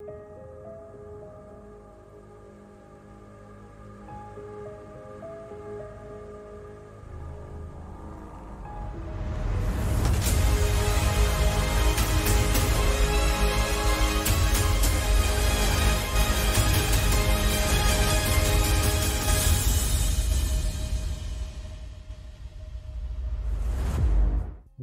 you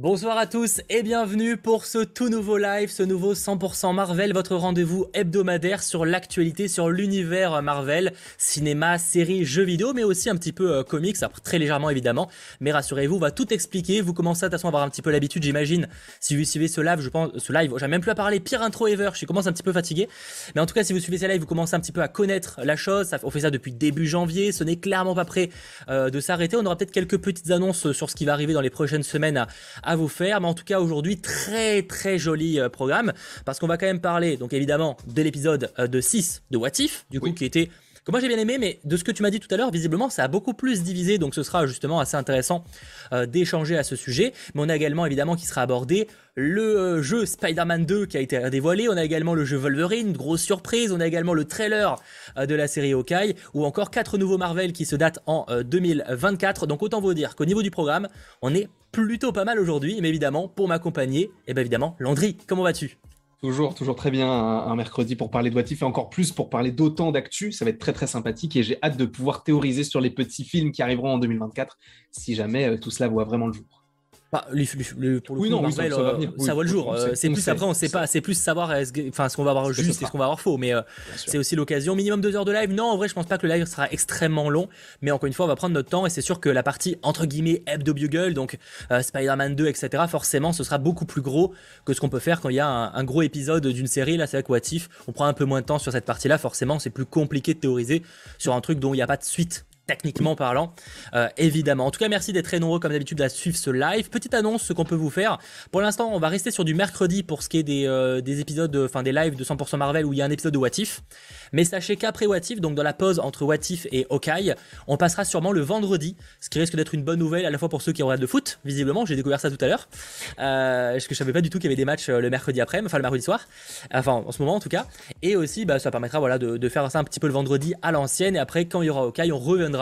Bonsoir à tous et bienvenue pour ce tout nouveau live, ce nouveau 100% Marvel, votre rendez-vous hebdomadaire sur l'actualité, sur l'univers Marvel, cinéma, séries, jeux vidéo, mais aussi un petit peu euh, comics, très légèrement évidemment. Mais rassurez-vous, on va tout expliquer. Vous commencez à, à avoir un petit peu l'habitude, j'imagine. Si vous suivez ce live, je pense, ce live, j'ai même plus à parler, pire intro ever. Je commence un petit peu fatigué. Mais en tout cas, si vous suivez ce live, vous commencez un petit peu à connaître la chose. on fait ça depuis début janvier. Ce n'est clairement pas prêt euh, de s'arrêter. On aura peut-être quelques petites annonces sur ce qui va arriver dans les prochaines semaines vous faire. Mais en tout cas, aujourd'hui, très très joli euh, programme parce qu'on va quand même parler, donc évidemment, de l'épisode euh, de 6 de What If, du coup, qui était moi j'ai bien aimé, mais de ce que tu m'as dit tout à l'heure, visiblement ça a beaucoup plus divisé, donc ce sera justement assez intéressant euh, d'échanger à ce sujet. Mais on a également évidemment qui sera abordé le jeu Spider-Man 2 qui a été dévoilé, on a également le jeu Wolverine, grosse surprise, on a également le trailer de la série Hawkeye, ou encore quatre nouveaux Marvel qui se datent en 2024. Donc autant vous dire qu'au niveau du programme, on est plutôt pas mal aujourd'hui, mais évidemment, pour m'accompagner, et eh bien évidemment, Landry, comment vas-tu? Toujours, très bien un, mercredi pour parler de What et encore plus pour parler d'autant d'actu. Ça va être très très sympathique et j'ai hâte de pouvoir théoriser sur les petits films qui arriveront en ce si jamais euh, tout cela voit vraiment le jour. Bah, pour le oui, coup, non, ça, euh, voit le jour. Euh, c'est plus après, on sait pas. C'est plus savoir, enfin, ce qu'on va avoir juste et ce qu'on va avoir faux. Mais euh, c'est aussi l'occasion. Minimum deux heures de live. Non, en vrai, je pense pas que le live sera extrêmement long. Mais encore une fois, on va prendre notre temps et c'est sûr que la partie entre guillemets hebdo bugle, donc Spider-Man 2, etc. Forcément, ce sera beaucoup plus gros que ce qu'on peut faire quand il y a un, gros épisode d'une série. Là, c'est What On prend un peu moins de temps sur cette partie-là. Forcément, c'est plus compliqué de théoriser sur un truc dont il n'y a pas de suite techniquement parlant, euh, évidemment. En tout cas, merci d'être très nombreux comme d'habitude à suivre ce live. Petite annonce, ce qu'on peut vous faire. Pour l'instant, on va rester sur du mercredi pour ce qui est des, euh, des épisodes, enfin des lives de 100% Marvel où il y a un épisode de What If. Mais sachez qu'après What If, donc dans la pause entre What If et Hawkeye, on passera sûrement le vendredi, ce qui risque d'être une bonne nouvelle à la fois pour ceux qui regardent le foot, visiblement, j'ai découvert ça tout à l'heure, euh, parce que je savais pas du tout qu'il y avait des matchs euh, le mercredi après, enfin le mercredi soir, enfin en ce moment en tout cas. Et aussi, bah, ça permettra voilà de, de faire ça un petit peu le vendredi à l'ancienne et après quand il y aura Hawkeye, on reviendra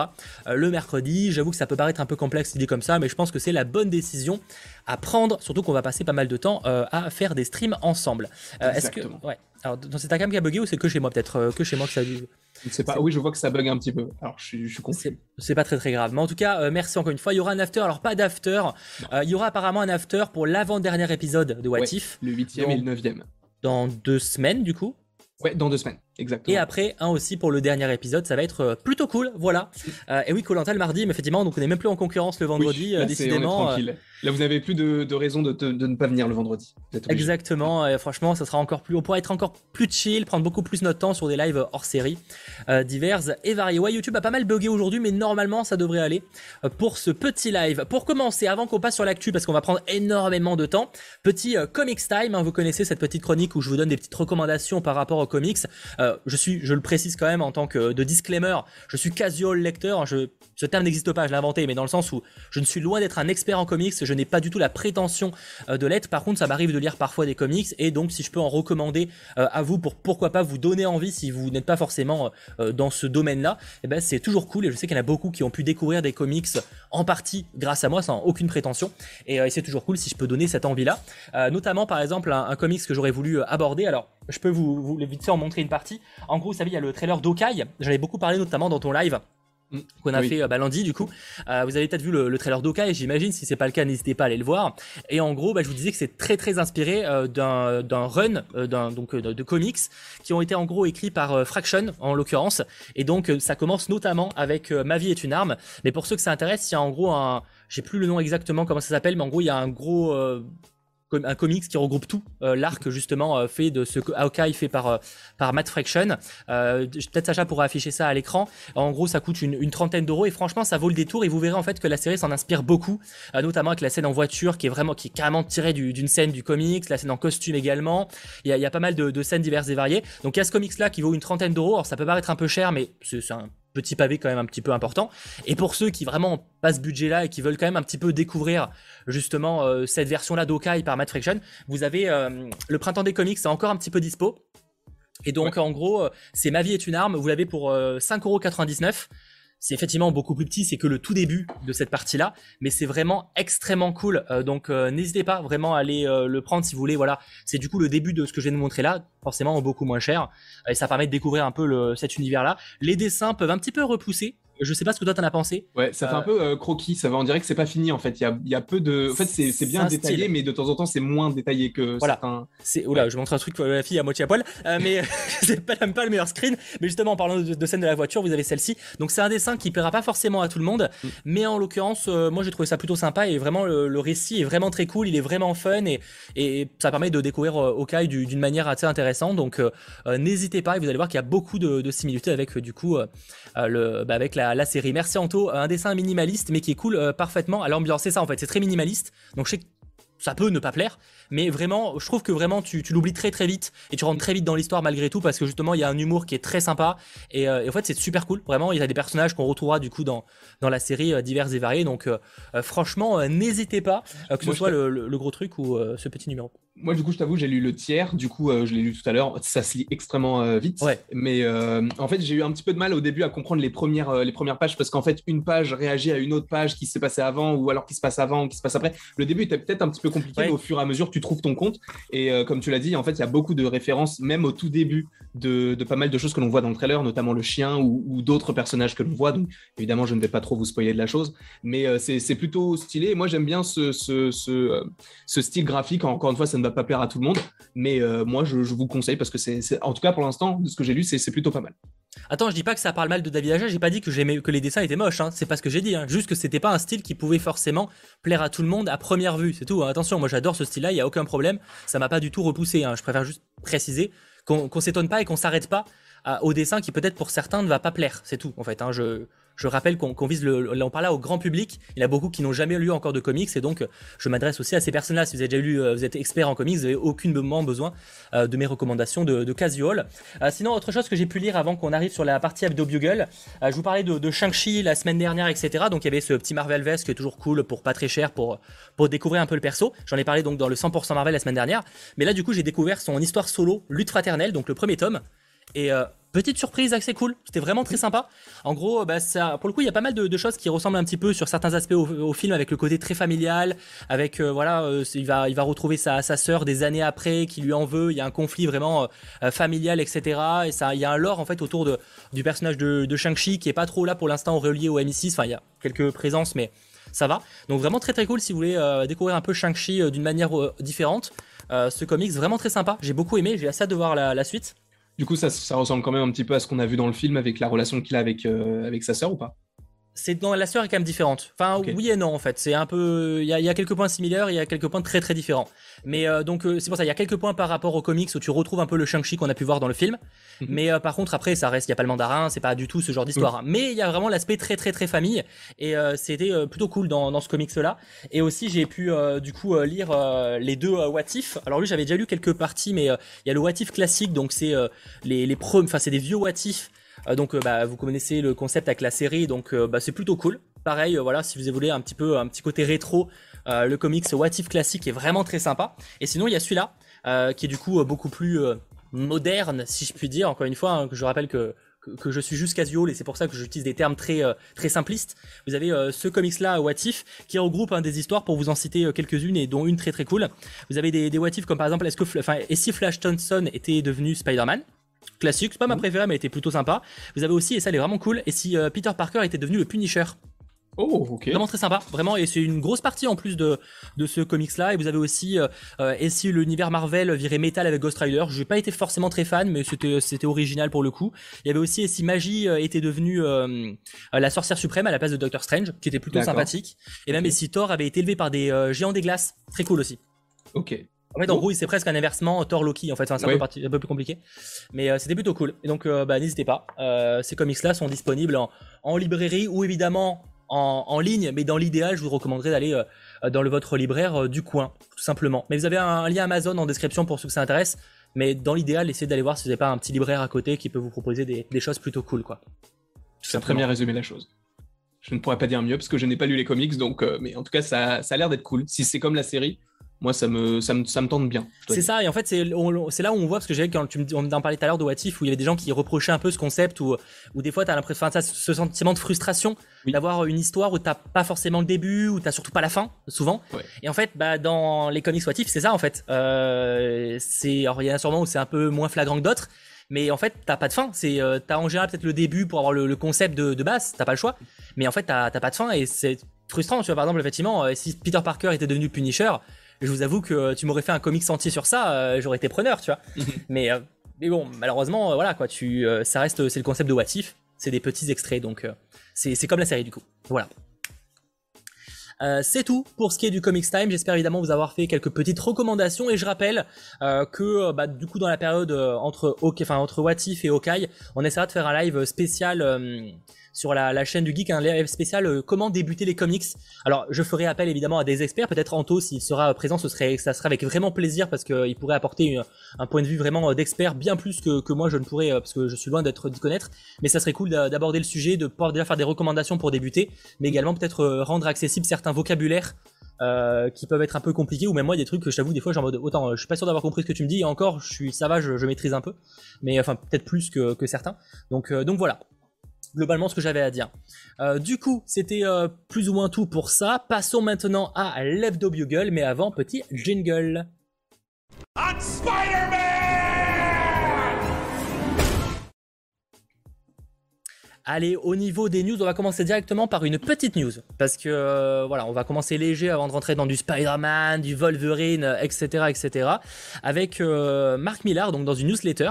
le mercredi. J'avoue que ça peut paraître un peu complexe dit comme ça, mais je pense que c'est la bonne décision à prendre, surtout qu'on va passer pas mal de temps euh, à faire des streams ensemble. Euh, est-ce que ouais. Alors, c'est ta cam qui a bugué ou c'est que chez moi peut-être euh, que chez moi que ça sais pas. Oui, je vois que ça bug un petit peu. Alors, je suis, je confus. C'est pas très très grave. Mais en tout cas, merci encore une fois. Il y aura un after. Alors, pas d'after. il y aura apparemment un after pour l'avant-dernier épisode de What If. Le huitième et le neuvième. Dans deux semaines, du coup. Ouais, dans deux semaines, exactement. Et après, un aussi pour le dernier épisode, ça va être euh, plutôt cool, voilà. Euh, et oui, Colanta le mardi, mais effectivement, donc on est même plus en concurrence le vendredi, euh, décidément. Là, vous n'avez plus de, de raison de, de, ne pas venir le vendredi. Exactement, et franchement, ça sera encore plus, on pourra être encore plus chill, prendre beaucoup plus notre temps sur des lives hors série, diverses et variés. Ouais, YouTube a pas mal bugué aujourd'hui, mais normalement, ça devrait aller pour ce petit live. Pour commencer, avant qu'on passe sur l'actu, parce qu'on va prendre énormément de temps, petit comics time, hein, vous connaissez cette petite chronique où je vous donne des petites recommandations par rapport au comics. Euh, je suis, je le précise quand même en tant que de disclaimer, je suis casual lecteur. Je, ce terme n'existe pas, je l'ai inventé, mais dans le sens où je ne suis loin d'être un expert en comics. Je n'ai pas du tout la prétention euh, de l'être. Par contre, ça m'arrive de lire parfois des comics et donc si je peux en recommander euh, à vous pour pourquoi pas vous donner envie si vous n'êtes pas forcément dans ce domaine-là, eh ben c'est toujours cool et je sais qu'il y en a beaucoup qui ont pu découvrir des comics en partie grâce à moi sans aucune prétention et, c'est toujours cool si je peux donner cette envie-là. notamment par exemple un, comics que j'aurais voulu aborder. Alors je peux vous, vous vite fait en montrer une partie. En gros, vous savez, il y a le trailer d'Okai. J'en ai beaucoup parlé notamment dans ton live. Qu'on a fait euh, lundi du coup. Euh, vous avez peut-être vu le, trailer d'Okai, j'imagine. Si c'est pas le cas, n'hésitez pas à aller le voir. Et en gros, bah, je vous disais que c'est très très inspiré euh, d'un run, d'un donc de, comics qui ont été en gros écrits par Fraction en l'occurrence. Et donc ça commence notamment avec Ma vie est une arme. Mais pour ceux que ça intéresse, il y a en gros un, j'ai plus le nom exactement comment ça s'appelle, mais en gros il y a un gros un comics qui regroupe tout euh, l'arc justement euh, fait de ce Hawkeye fait par euh, par Matt Fraction. Peut-être Sacha pourra afficher ça à l'écran. En gros ça coûte une, trentaine d'euros et franchement ça vaut le détour et vous verrez en fait que la série s'en inspire beaucoup notamment avec la scène en voiture qui est vraiment qui est carrément tirée d'une scène du comics la scène en costume également. Il y a, pas mal de, de, scènes diverses et variées. Donc il y a ce comics là qui vaut une trentaine d'euros. Alors ça peut paraître un peu cher mais c'est un petit pavé quand même un petit peu important. Et pour ceux qui vraiment passent ce budget-là et qui veulent quand même un petit peu découvrir justement euh, cette version-là d'Okai par Matt Friction, vous avez euh, le printemps des comics, c'est encore un petit peu dispo. Et donc, en gros, c'est Ma vie est une arme. Vous l'avez pour 5,99€. C'est effectivement beaucoup plus petit, c'est que le tout début de cette partie-là, mais c'est vraiment extrêmement cool. donc n'hésitez pas vraiment à aller le prendre si vous voulez. Voilà, c'est du coup le début de ce que je viens de montrer là, forcément beaucoup moins cher, et ça permet de découvrir un peu le, cet univers-là. Les dessins peuvent un petit peu repousser, je sais pas ce que toi t'en as pensé. Ouais, ça fait un euh, peu euh, croquis. Ça va, on dirait que c'est pas fini en fait. Il y a, peu de. En fait, c'est bien détaillé, mais de temps en temps, c'est moins détaillé que voilà. certains. Oula, je montre un truc la fille à moitié à poil, euh, mais c'est pas, pas le meilleur screen. Mais justement, en parlant de, scène de la voiture, vous avez celle-ci. Donc c'est un dessin qui plaira pas forcément à tout le monde, mm. mais en l'occurrence, moi j'ai trouvé ça plutôt sympa et vraiment le, récit est vraiment très cool. Il est vraiment fun et, et ça permet de découvrir Okai d'une manière assez intéressante. Donc n'hésitez pas, et vous allez voir qu'il y a beaucoup de, similitudes avec du coup le, bah, avec la, la série. Merci un dessin minimaliste mais qui est cool euh, parfaitement à l'ambiance. C'est ça en fait, c'est très minimaliste. Donc je sais que ça peut ne pas plaire, mais vraiment, je trouve que vraiment tu, l'oublies très très vite et tu rentres très vite dans l'histoire malgré tout parce que justement il y a un humour qui est très sympa et, euh, en fait c'est super cool. Vraiment, il y a des personnages qu'on retrouvera du coup dans, dans la série euh, divers et variés. Donc franchement, n'hésitez pas, que ce soit le, gros truc ou ce petit numéro. Moi, du coup, je t'avoue, j'ai lu le tiers. Du coup, euh, je l'ai lu tout à l'heure. Ça se lit extrêmement euh, vite. Mais euh, en fait, j'ai eu un petit peu de mal au début à comprendre les premières, les premières pages parce qu'en fait, une page réagit à une autre page qui s'est passée avant ou alors qui se passe avant ou qui se passe après. Le début était peut-être un petit peu compliqué, mais au fur et à mesure, tu trouves ton compte. Et comme tu l'as dit, en fait, il y a beaucoup de références, même au tout début, de, pas mal de choses que l'on voit dans le trailer, notamment le chien ou, d'autres personnages que l'on voit. Donc, évidemment, je ne vais pas trop vous spoiler de la chose, mais c'est plutôt stylé. moi, j'aime bien ce, ce, ce, ce style graphique. Encore une fois, ça va pas plaire à tout le monde. Mais euh, moi, je, vous conseille parce que c'est, en tout cas pour l'instant, de ce que j'ai lu, c'est plutôt pas mal. Attends, je dis pas que ça parle mal de David Aja, j'ai pas dit que que les dessins étaient moches, hein. c'est pas ce que j'ai dit, hein. juste que c'était pas un style qui pouvait forcément plaire à tout le monde à première vue, c'est tout. Hein. Attention, moi j'adore ce style-là, il y a aucun problème, ça m'a pas du tout repoussé. Je préfère juste préciser qu'on s'étonne pas et qu'on s'arrête pas au dessin qui peut-être pour certains ne va pas plaire, c'est tout en fait. Je, je rappelle qu'on vise on parle là au grand public. Il y en a beaucoup qui n'ont jamais lu encore de comics et donc je m'adresse aussi à ces personnes-là. Si vous avez déjà lu, euh, vous êtes expert en comics, vous n'avez aucunement besoin euh, de mes recommandations de, de casual. Euh, sinon, autre chose que j'ai pu lire avant qu'on arrive sur la partie Abdo Bugle, je vous parlais de, de Shang-Chi la semaine dernière, etc. Donc il y avait ce petit Marvel Vest qui est toujours cool pour pas très cher pour, pour découvrir un peu le perso. J'en ai parlé donc dans le 100% Marvel la semaine dernière. Mais là, du coup, j'ai découvert son histoire solo, Lutte fraternelle, donc le premier tome. Et Petite surprise assez cool, c'était vraiment très sympa. En gros, bah, pour le coup, il y a pas mal de, choses qui ressemblent un petit peu sur certains aspects au, film, avec le côté très familial, avec euh, voilà, euh, il va retrouver sa sœur des années après qui lui en veut. Il y a un conflit vraiment euh, familial, etc. Et ça, il y a un lore en fait autour de du personnage de, Shang-Chi qui est pas trop là pour l'instant relié au MI6. Enfin, il y a quelques présences, mais ça va. Donc vraiment très très cool si vous voulez découvrir un peu Shang-Chi d'une manière différente. ce comics vraiment très sympa. J'ai beaucoup aimé. J'ai assez hâte de voir la suite. Du coup, ça, ça, ressemble quand même un petit peu à ce qu'on a vu dans le film avec la relation qu'il a avec, euh, avec sa sœur ou pas? C'est dans la sœur est quand même différente. Enfin oui et non en fait. C'est un peu il y a, y a, quelques points similaires, il y a quelques points très très différents. Mais euh, donc euh, c'est pour ça il y a quelques points par rapport aux comics où tu retrouves un peu le Shang-Chi qu'on a pu voir dans le film. Mhm. Mais euh, par contre après ça reste il y a pas le mandarin, c'est pas du tout ce genre d'histoire. Mais il y a vraiment l'aspect très très très famille et c'était plutôt cool dans, dans ce comics là. Et aussi j'ai pu du coup lire les deux What If. Alors lui j'avais déjà lu quelques parties mais il y a le What If classique donc c'est les les enfin c'est des vieux What If euh, donc euh, bah, vous connaissez le concept avec la série, donc euh, bah, c'est plutôt cool. Pareil, voilà, si vous voulez un petit peu un petit côté rétro, le comics What If classique est vraiment très sympa. Et sinon il y a celui-là qui est du coup beaucoup plus moderne, si je puis dire. Encore une fois, hein, que je rappelle que que, je suis juste casual et c'est pour ça que j'utilise des termes très très simplistes. Vous avez ce comics là What If qui regroupe hein, des histoires pour vous en citer quelques-unes et dont une très très cool. Vous avez des, des What If comme par exemple est-ce que enfin et si Flash Thompson était devenu Spider-Man? Classique, c'est pas ma préférée, mais elle était plutôt sympa. Vous avez aussi, et ça elle est vraiment cool, et si euh, Peter Parker était devenu le Punisher. Oh, ok. Vraiment très sympa, vraiment, et c'est une grosse partie en plus de, de ce comics-là. Et vous avez aussi, euh, euh, et si l'univers Marvel virait Metal avec Ghost Rider, j'ai pas été forcément très fan, mais c'était c'était original pour le coup. Il y avait aussi, et si Magie était devenue la sorcière suprême à la place de Doctor Strange, qui était plutôt sympathique. Et même, et si Thor avait été élevé par des géants des glaces, très cool aussi. Ok. En fait, en gros, c'est presque un inversement Thor Loki. En fait, c'est un, peu, un, peu plus compliqué, mais euh, c'était plutôt cool. Et donc, euh, bah, n'hésitez pas. Euh, ces comics-là sont disponibles en, librairie ou évidemment en, ligne. Mais dans l'idéal, je vous recommanderais d'aller dans le, votre libraire du coin, tout simplement. Mais vous avez un, lien Amazon en description pour ceux que ça intéresse. Mais dans l'idéal, essayez d'aller voir si vous n'avez pas un petit libraire à côté qui peut vous proposer des, choses plutôt cool, quoi. As très bien résumé la chose. Je ne pourrais pas dire mieux parce que je n'ai pas lu les comics, donc, mais en tout cas, ça, ça a l'air d'être cool. Si c'est comme la série, moi ça me, ça me, ça me tente bien. C'est ça, et en fait c'est là où on voit, parce que j'ai quand tu me, on en parlait tout à l'heure de What If, où il y avait des gens qui reprochaient un peu ce concept, où, où des fois tu as l'impression, enfin, ce sentiment de frustration d'avoir une histoire où t'as pas forcément le début, où t'as surtout pas la fin, souvent. Et en fait, bah, dans les comics What If, c'est ça en fait. Euh, alors il y en a sûrement où c'est un peu moins flagrant que d'autres, mais en fait t'as pas de fin. C'est, euh, t'as en général peut-être le début pour avoir le, concept de, de base, t'as pas le choix, mais en fait t'as pas de fin et c'est frustrant. Tu vois, par exemple, effectivement, euh, si Peter Parker était devenu Punisher, je vous avoue que tu m'aurais fait un comic entier sur ça, euh, j'aurais été preneur, tu vois. mais, euh, mais bon, malheureusement, voilà quoi, tu, ça reste, c'est le concept de What If, c'est des petits extraits, donc c'est comme la série du coup. Voilà. c'est tout pour ce qui est du Comics Time. J'espère évidemment vous avoir fait quelques petites recommandations et je rappelle que bah, du coup dans la période entre, enfin, entre What If et Hawkeye, on essaiera de faire un live spécial sur la, chaîne du Geek, un live spécial euh, comment débuter les comics. Alors, je ferai appel évidemment à des experts, peut-être Anto s'il sera présent, ce serait, ça serait avec vraiment plaisir parce qu'il pourrait apporter un point de vue vraiment euh, d'expert, bien plus que, moi je ne pourrais, euh, parce que je suis loin d'être d'y connaître. Mais ça serait cool d'aborder le sujet, de pouvoir déjà faire des recommandations pour débuter, mais également peut-être rendre accessible certains vocabulaires. qui peuvent être un peu compliqués ou même moi des trucs que je t'avoue des fois genre autant je suis pas sûr d'avoir compris ce que tu me dis et encore je suis ça va je, maîtrise un peu mais enfin peut-être plus que, que certains donc donc voilà globalement ce que j'avais à dire. Euh, du coup, c'était euh, plus ou moins tout pour ça. Passons maintenant à l'hebdo bugle, mais avant, petit jingle. Allez, au niveau des news, on va commencer directement par une petite news. Parce que, euh, voilà, on va commencer léger avant de rentrer dans du Spider-Man, du Wolverine, etc., etc. Avec Mark Millar, donc dans une newsletter,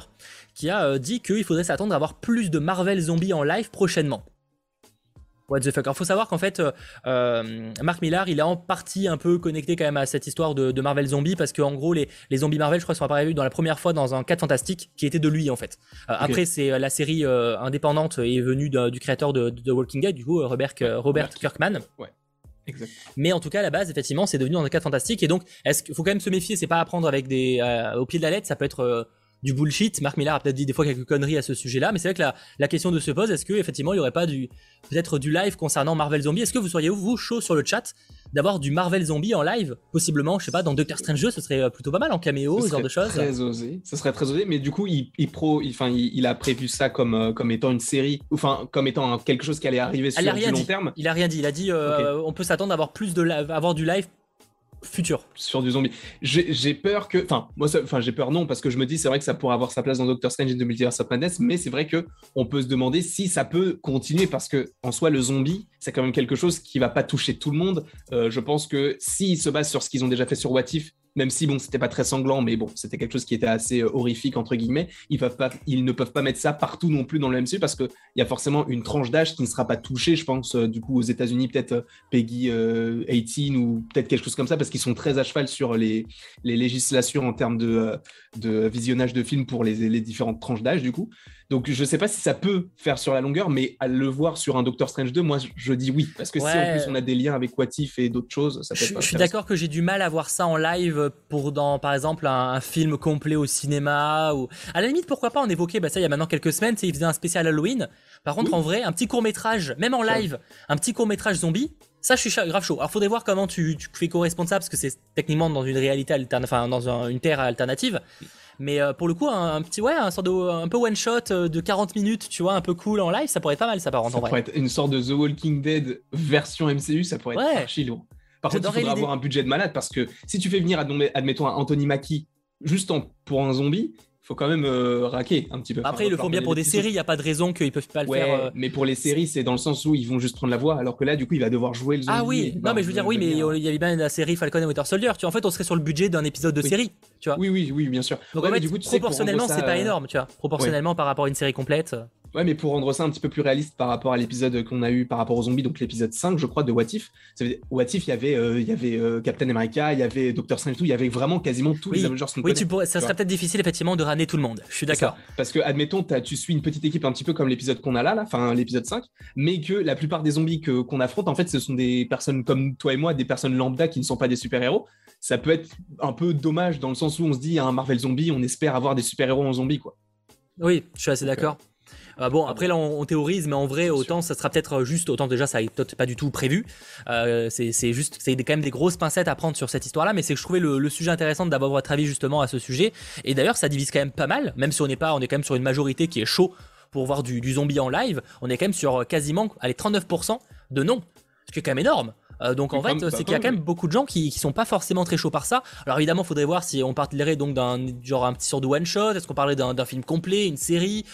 qui a euh, dit qu'il faudrait s'attendre à avoir plus de Marvel Zombies en live prochainement. What the fuck. Alors faut savoir qu'en fait, euh, euh, Mark Millar, il est en partie un peu connecté quand même à cette histoire de, Marvel Zombies parce qu'en gros, les, zombies Marvel, je crois, sont apparus dans la première fois dans un 4 fantastique qui était de lui en fait. Après, c'est la série indépendante est venue du créateur de, The Walking Dead, du coup, Robert, Robert Kirkman. Ouais. Exact. Mais en tout cas, à la base, effectivement, c'est devenu dans un 4 fantastique et donc, est-ce qu'il faut quand même se méfier C'est pas à prendre avec des au pied de la lettre, ça peut être du bullshit. Marc Millar a peut-être dit des fois quelques conneries à ce sujet-là, mais c'est vrai que la, la, question de se pose, est-ce que effectivement il n'y aurait pas du peut-être du live concernant Marvel Zombie? Est-ce que vous seriez vous chaud sur le chat d'avoir du Marvel Zombie en live, possiblement, je sais pas, dans Doctor Strange 2, ce serait euh, plutôt pas mal en caméo, ce genre de choses. Très osé. Ce serait très osé, mais du coup, il, pro, enfin, il, a prévu ça comme euh, comme étant une série, enfin, comme étant quelque chose qui allait arriver sur du long terme. Il a rien dit. Il a dit, euh, on peut s'attendre à avoir plus de avoir du live futur. Sur du zombie. J'ai peur que. Enfin, moi, enfin, j'ai peur non, parce que je me dis, c'est vrai que ça pourrait avoir sa place dans Doctor Strange et The Multiverse of Madness, mais c'est vrai que on peut se demander si ça peut continuer, parce que en soi, le zombie, c'est quand même quelque chose qui va pas toucher tout le monde. Euh, je pense que s'ils se basent sur ce qu'ils ont déjà fait sur What If, même si bon, c'était pas très sanglant, mais bon, c'était quelque chose qui était assez euh, horrifique entre guillemets. Ils ne peuvent pas mettre ça partout non plus dans le MCU parce que il y a forcément une tranche d'âge qui ne sera pas touchée, je pense. Euh, du coup, aux États-Unis, peut-être euh, Peggy 18 ou peut-être quelque chose comme ça parce qu'ils sont très à cheval sur les, législations en termes de, de visionnage de films pour les, les différentes tranches d'âge du coup. Donc je sais pas si ça peut faire sur la longueur, mais à le voir sur un Doctor Strange 2, moi je dis oui. Parce que si en plus on a des liens avec What If et d'autres choses, ça peut Je, je suis d'accord que j'ai du mal à voir ça en live pour dans par exemple un, film complet au cinéma ou à la limite pourquoi pas en évoquer bah ça il y a maintenant quelques semaines, il faisait un spécial Halloween. Par contre en vrai, un petit court-métrage, même en live, un petit court-métrage zombie, ça, je suis grave chaud. Alors, faudrait voir comment tu, fais co-responsable, parce que c'est techniquement dans une réalité alternative, enfin, dans une terre alternative. Mais euh, pour le coup, un, petit, ouais, un sorte de, un peu one shot euh, de 40 minutes, tu vois, un peu cool en live, ça pourrait être pas mal, ça par contre. Ça pourrait être une sorte de The Walking Dead version MCU, ça pourrait être archi lourd. Par contre, il faudra avoir un budget de malade parce que si tu fais venir, admettons, un Anthony Mackie juste pour un zombie, faut quand même euh, raquer un petit peu. Après, ils le font bien pour des séries, il n'y a pas de raison qu'ils peuvent pas le faire. Euh. Mais pour les séries, c'est dans le sens où ils vont juste prendre la voix, alors que là, du coup, il va devoir jouer le zombie. Ah oui, non, mais je veux dire, oui, mais il y avait bien la série Falcon et Winter Soldier. Tu vois, en fait, on serait sur le budget d'un épisode de série, tu vois. Oui, oui, oui, bien sûr. Donc, du coup, proportionnellement, c'est pas énorme, tu vois. Proportionnellement par rapport à une série complète. Ouais, mais pour rendre ça un petit peu plus réaliste par rapport à l'épisode qu'on a eu par rapport aux zombies, donc l'épisode 5, je crois, de What If. What If, il y avait, euh, il y avait euh, Captain America, il y avait Doctor Strange, tout, il y avait vraiment quasiment tous les Avengers qu'on Oui, tu pourrais, ça serait peut-être difficile effectivement de ramener tout le monde. Je suis d'accord. Parce que, admettons, tu suis une petite équipe un petit peu comme l'épisode qu'on a là, là, enfin l'épisode 5, mais que la plupart des zombies qu'on affronte, en fait, ce sont des personnes comme toi et moi, des personnes lambda qui ne sont pas des super-héros. Ça peut être un peu dommage dans le sens où on se dit, un Marvel zombie, on espère avoir des super-héros en zombie, quoi. Oui, je suis assez d'accord. Ah bon, après là on, théorise, mais en vrai, autant ça sera peut-être juste, autant déjà ça n'est peut-être pas du tout prévu. Euh, c'est juste, c'est quand même des grosses pincettes à prendre sur cette histoire-là, mais c'est que je trouvais le, sujet intéressant d'avoir votre avis justement à ce sujet. Et d'ailleurs, ça divise quand même pas mal, même si on n'est pas, on est quand même sur une majorité qui est chaud pour voir du, zombie en live. On est quand même sur quasiment, allez, 39% de non, ce qui est quand même énorme. Euh, donc en fait, c'est qu'il y a quand même beaucoup de gens qui, qui sont pas forcément très chauds par ça. Alors évidemment, faudrait voir si on parlerait donc d'un genre un petit sort de one shot, est-ce qu'on parlait d'un film complet, une série?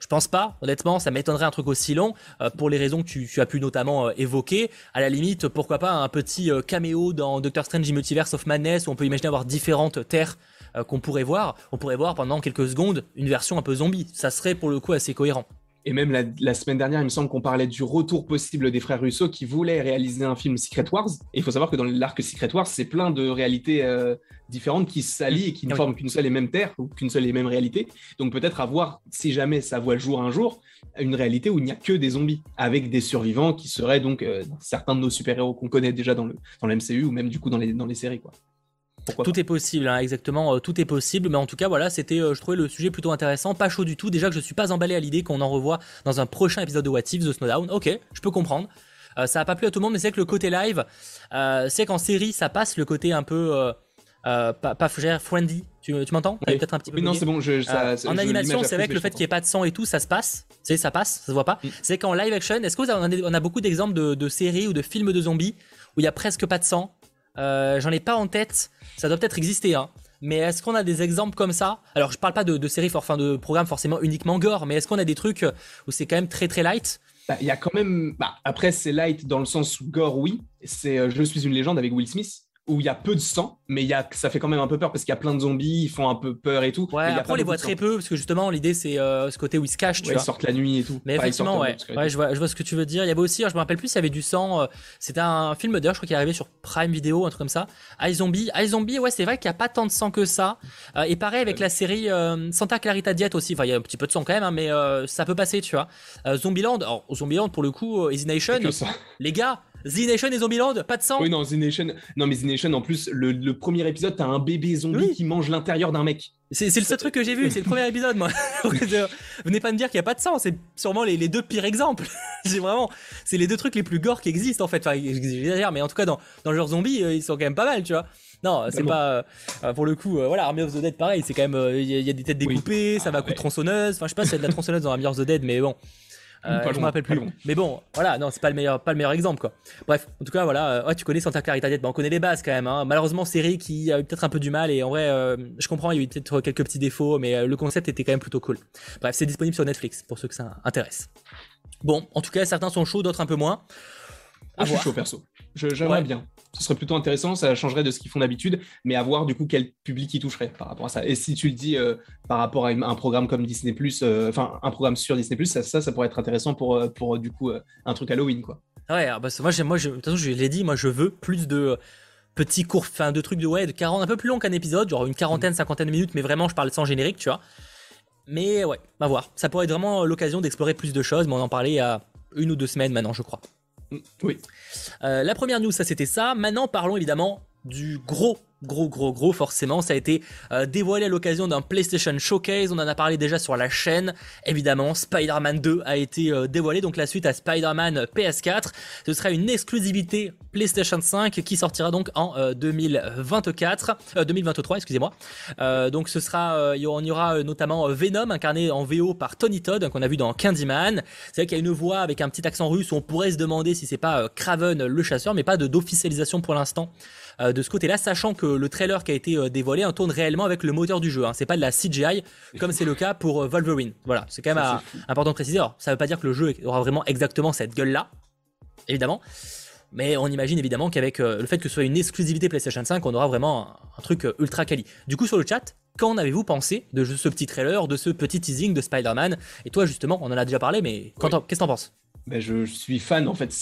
Je pense pas, honnêtement, ça m'étonnerait un truc aussi long, euh, pour les raisons que tu, as pu notamment euh, évoquer. À la limite, pourquoi pas un petit caméo dans Doctor Strange Multiverse of Madness, où on peut imaginer avoir différentes terres qu'on pourrait voir. On pourrait voir pendant quelques secondes une version un peu zombie. Ça serait pour le coup assez cohérent. Et même la, semaine dernière, il me semble qu'on parlait du retour possible des frères Russo qui voulaient réaliser un film Secret Wars. Et il faut savoir que dans l'arc Secret Wars, c'est plein de réalités euh, différentes qui s'allient et qui ne forment qu'une seule et même terre ou qu'une seule et même réalité. Donc peut-être avoir, si jamais ça voit le jour un jour, une réalité où il n'y a que des zombies avec des survivants qui seraient donc euh, certains de nos super-héros qu'on connaît déjà dans le, dans le MCU ou même du coup dans les, dans les séries. quoi tout est possible, hein, exactement, euh, tout est possible. Mais en tout cas, voilà, c'était, euh, je trouvais le sujet plutôt intéressant, pas chaud du tout. Déjà que je suis pas emballé à l'idée qu'on en revoit dans un prochain épisode de What If, The Snowdown. Ok, je peux comprendre. Euh, ça a pas plu à tout le monde, mais c'est que le côté live, c'est qu'en série, ça passe le côté un peu pas, pas friendly. Tu, tu m'entends peut-être un petit peu. non, c'est bon. en animation, c'est vrai que le fait qu'il n'y ait pas de sang et tout, ça se passe. C'est ça passe, ça se voit pas. Mm. C'est qu'en live action, est-ce que vous avez, on a beaucoup d'exemples de, de séries ou de films de zombies où il y a presque pas de sang euh, j'en ai pas en tête. Ça doit peut-être exister, hein. Mais est-ce qu'on a des exemples comme ça? Alors, je parle pas de, séries, enfin de programmes forcément uniquement gore, mais est-ce qu'on a des trucs où c'est quand même très très light? Bah, Il y a quand même. Bah, après, c'est light dans le sens gore, oui. C'est euh, Je suis une légende avec Will Smith où il y a peu de sang, mais il y a, ça fait quand même un peu peur parce qu'il y a plein de zombies, ils font un peu peur et tout. Ouais, après on les voit très peu parce que justement l'idée c'est euh, ce côté où ils se cachent, tu Ils sortent la nuit et tout. Mais effectivement, ouais, ouais je, vois, je vois ce que tu veux dire. Il y avait aussi, je me rappelle plus, il y avait du sang. Euh, c'était un film d'ailleurs, je crois qu'il est arrivé sur Prime Video, un truc comme ça. iZombie, iZombie, ouais, c'est vrai qu'il n'y a pas tant de sang que ça. Euh, et pareil avec la série Santa Clarita Diet aussi. Enfin, il y a un petit peu de sang quand même, hein, mais ça peut passer, tu vois. Zombieland, alors Zombieland pour le coup, Easy Nation, les gars, The Nation et Zombieland, pas de sang Oui, non, The Nation, non, mais The Nation, en plus, le, premier épisode, t'as un bébé zombie qui mange l'intérieur d'un mec. C'est le seul truc que j'ai vu, c'est le premier épisode, moi. Venez pas me dire qu'il n'y a pas de sang, c'est sûrement les, deux pires exemples. c'est vraiment, c'est les deux trucs les plus gore qui existent, en fait. Enfin, j'exagère, mais en tout cas, dans, dans le genre zombie, euh, ils sont quand même pas mal, tu vois. Non, c'est pas. Euh, pour le coup, euh, voilà, Army of the Dead, pareil, c'est quand même. Il y, a des têtes découpées, ça va à coup de tronçonneuse. Enfin, je sais pas si y a de la tronçonneuse dans Army of the Dead, mais bon. Euh, je me rappelle plus. Mais bon, voilà, non, c'est pas le meilleur, pas le meilleur exemple, quoi. Bref, en tout cas, voilà. Euh, ouais, tu connais Santa Clarita Diet, bah, on connaît les bases quand même. Hein. Malheureusement, série qui a eu peut-être un peu du mal et en vrai, euh, je comprends, il y a eu peut-être quelques petits défauts, mais le concept était quand même plutôt cool. Bref, c'est disponible sur Netflix pour ceux que ça intéresse. Bon, en tout cas, certains sont chauds, d'autres un peu moins. Ah, je suis chaud perso. J'aimerais bien. Ce serait plutôt intéressant, ça changerait de ce qu'ils font d'habitude, mais à voir du coup quel public ils toucherait par rapport à ça. Et si tu le dis euh, par rapport à un programme comme Disney euh, enfin un programme sur Disney ça, ça, ça, pourrait être intéressant pour, euh, pour du coup un truc Halloween quoi. Ouais, ah bah, moi, moi je, de toute façon, je l'ai dit, moi je veux plus de petits courts, enfin de trucs de ouais, de 40, un peu plus long qu'un épisode, genre une quarantaine, cinquantaine de minutes, mais vraiment je parle sans générique, tu vois. Mais ouais, va voir. Ça pourrait être vraiment l'occasion d'explorer plus de choses, mais on en parlait il y a une ou deux semaines maintenant, je crois. Oui. Euh, la première news, ça c'était ça. Maintenant, parlons évidemment du gros gros gros gros forcément. Ça a été euh, dévoilé à l'occasion d'un PlayStation Showcase. On en a parlé déjà sur la chaîne. Évidemment Spider-Man 2 a été euh, dévoilé. Donc la suite à Spider-Man PS4 ce sera une exclusivité PlayStation 5 qui sortira donc en 2024 euh, 2023 excusez-moi. Donc ce sera on y aura notamment Venom incarné en VO par Tony Todd qu'on a vu dans Candyman. C'est vrai qu'il y a une voix avec un petit accent russe on pourrait se demander si c'est pas Craven le chasseur mais pas de d'officialisation pour l'instant euh, de ce côté-là, sachant que le trailer qui a été euh, dévoilé en tourne réellement avec le moteur du jeu. Hein. C'est pas de la CGI comme c'est le cas pour euh, Wolverine. Voilà, c'est quand même important de préciser. Alors, ça veut pas dire que le jeu aura vraiment exactement cette gueule-là, évidemment. Mais on imagine évidemment qu'avec le fait que ce soit une exclusivité PlayStation 5, on aura vraiment un, truc ultra quali. Du coup, sur le chat, qu'en avez-vous pensé de ce petit trailer, de ce petit teasing de Spider-Man? Et toi, justement, on en a déjà parlé, mais qu'est-ce que t'en penses? Ben je, suis fan en fait.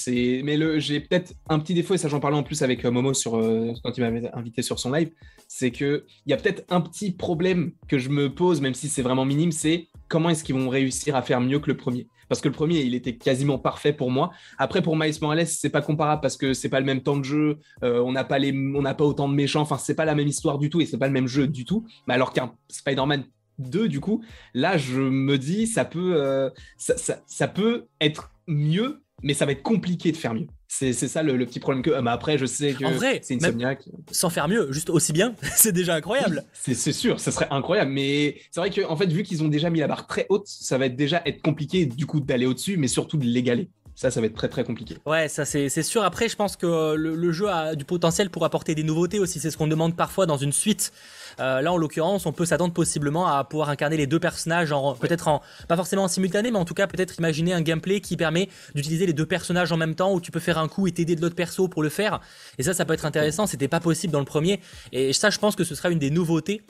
Mais j'ai peut-être un petit défaut et ça j'en parlais en plus avec euh, Momo sur euh, quand il m'avait invité sur son live, c'est que il y a peut-être un petit problème que je me pose même si c'est vraiment minime, c'est comment est-ce qu'ils vont réussir à faire mieux que le premier? Parce que le premier il était quasiment parfait pour moi. Après pour Miles Morales c'est pas comparable parce que c'est pas le même temps de jeu, euh, on n'a pas les on n'a pas autant de méchants, enfin c'est pas la même histoire du tout et c'est pas le même jeu du tout. Mais alors qu'un Spider-Man 2, du coup, là, je me dis, ça peut, ça, peut être mieux, mais ça va être compliqué de faire mieux. C'est ça le, petit problème que. mais après, je sais que c'est une Insomniac. Sans faire mieux, juste aussi bien, c'est déjà incroyable. c'est sûr, ça serait incroyable. Mais c'est vrai qu'en en fait, vu qu'ils ont déjà mis la barre très haute, ça va être déjà être compliqué du coup d'aller au-dessus, mais surtout de l'égaler. Ça, ça va être très très compliqué. Ouais, ça c'est sûr. Après, je pense que le, jeu a du potentiel pour apporter des nouveautés aussi. C'est ce qu'on demande parfois dans une suite. Euh, là, en l'occurrence, on peut s'attendre possiblement à pouvoir incarner les deux personnages, peut-être en pas forcément en simultané, mais en tout cas peut-être imaginer un gameplay qui permet d'utiliser les deux personnages en même temps, où tu peux faire un coup et t'aider de l'autre perso pour le faire. Et ça, ça peut être intéressant. C'était pas possible dans le premier. Et ça, je pense que ce sera une des nouveautés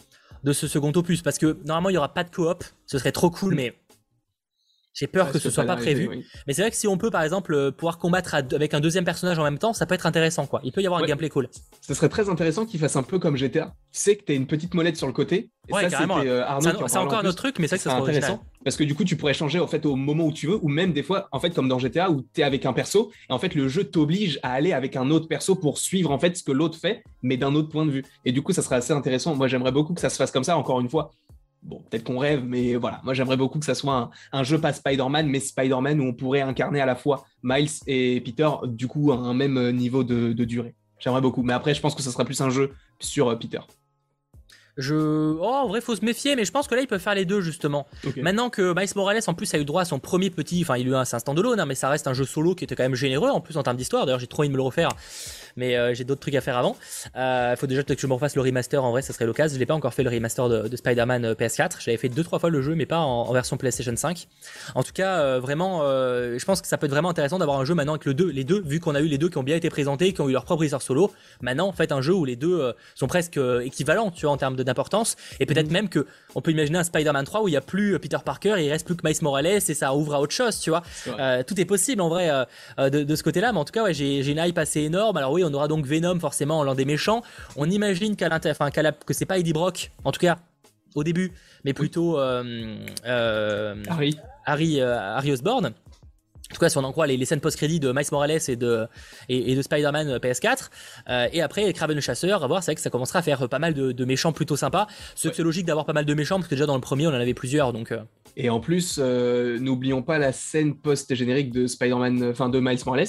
de ce second opus, parce que normalement il y aura pas de coop. Ce serait trop cool, mais j'ai peur que ce soit pas prévu. Mais c'est vrai que si on peut, par exemple, euh, pouvoir combattre avec un deuxième personnage en même temps, ça peut être intéressant, quoi. Il peut y avoir un gameplay cool. Ce serait très intéressant qu'il fasse un peu comme GTA. Tu sais que tu as une petite molette sur le côté. ouais, carrément. Euh, c'est encore un autre truc, mais c'est ça serait intéressant. Parce que du coup, tu pourrais changer en fait au moment où tu veux, ou même des fois, en fait, comme dans GTA, où tu es avec un perso, et en fait, le jeu t'oblige à aller avec un autre perso pour suivre en fait ce que l'autre fait, mais d'un autre point de vue. Et du coup, ça serait assez intéressant. Moi, j'aimerais beaucoup que ça se fasse comme ça, encore une fois bon, peut-être qu'on rêve, mais voilà, moi j'aimerais beaucoup que ça soit un, jeu pas Spider-Man, mais Spider-Man où on pourrait incarner à la fois Miles et Peter, du coup, à un même niveau de, durée. J'aimerais beaucoup, mais après, je pense que ça sera plus un jeu sur euh, Peter. Je... Oh, en vrai, faut se méfier, mais je pense que là, ils peuvent faire les deux, justement. Maintenant que Miles Morales, en plus, a eu droit à son premier petit. Enfin, il a eu un, un stand-alone, hein, mais ça reste un jeu solo qui était quand même généreux, en plus, en termes d'histoire. D'ailleurs, j'ai trop envie de me le refaire mais euh, j'ai d'autres trucs à faire avant. Il euh, faut déjà que je me refasse le remaster, en vrai, ça serait l'occasion. Je l'ai pas encore fait le remaster de, Spider-Man euh, PS4. J'avais fait deux trois fois le jeu, mais pas en, version PlayStation 5. En tout cas, vraiment, je pense que ça peut être vraiment intéressant d'avoir un jeu maintenant avec le deux, les deux, vu qu'on a eu les deux qui ont bien été présentés, qui ont eu leur propre histoire solo. Maintenant, en fait, un jeu où les deux sont presque équivalents, tu vois, en termes d'importance, et peut-être mm. même que on peut imaginer un Spider-Man 3 où il y a plus Peter Parker, il reste plus que Miles Morales et ça ouvre à autre chose, tu vois. tout est possible en vrai de, ce côté-là, mais en tout cas, ouais, j'ai une hype assez énorme. Alors oui, on aura donc Venom forcément l'un des méchants. On imagine qu'à enfin, que c'est pas Eddie Brock, en tout cas au début, mais plutôt euh, euh, Harry. Harry, euh, Harry Osborn. En tout cas, si on en croit les, scènes post-crédit de Miles Morales et de, et, de Spider-Man PS4. et après, Kraven le chasseur, à voir, c'est vrai que ça commencera à faire pas mal de, méchants plutôt sympas. C'est logique d'avoir pas mal de méchants, parce que déjà dans le premier, on en avait plusieurs. Donc, Et en plus, n'oublions pas la scène post-générique de Spider-Man, enfin de Miles Morales,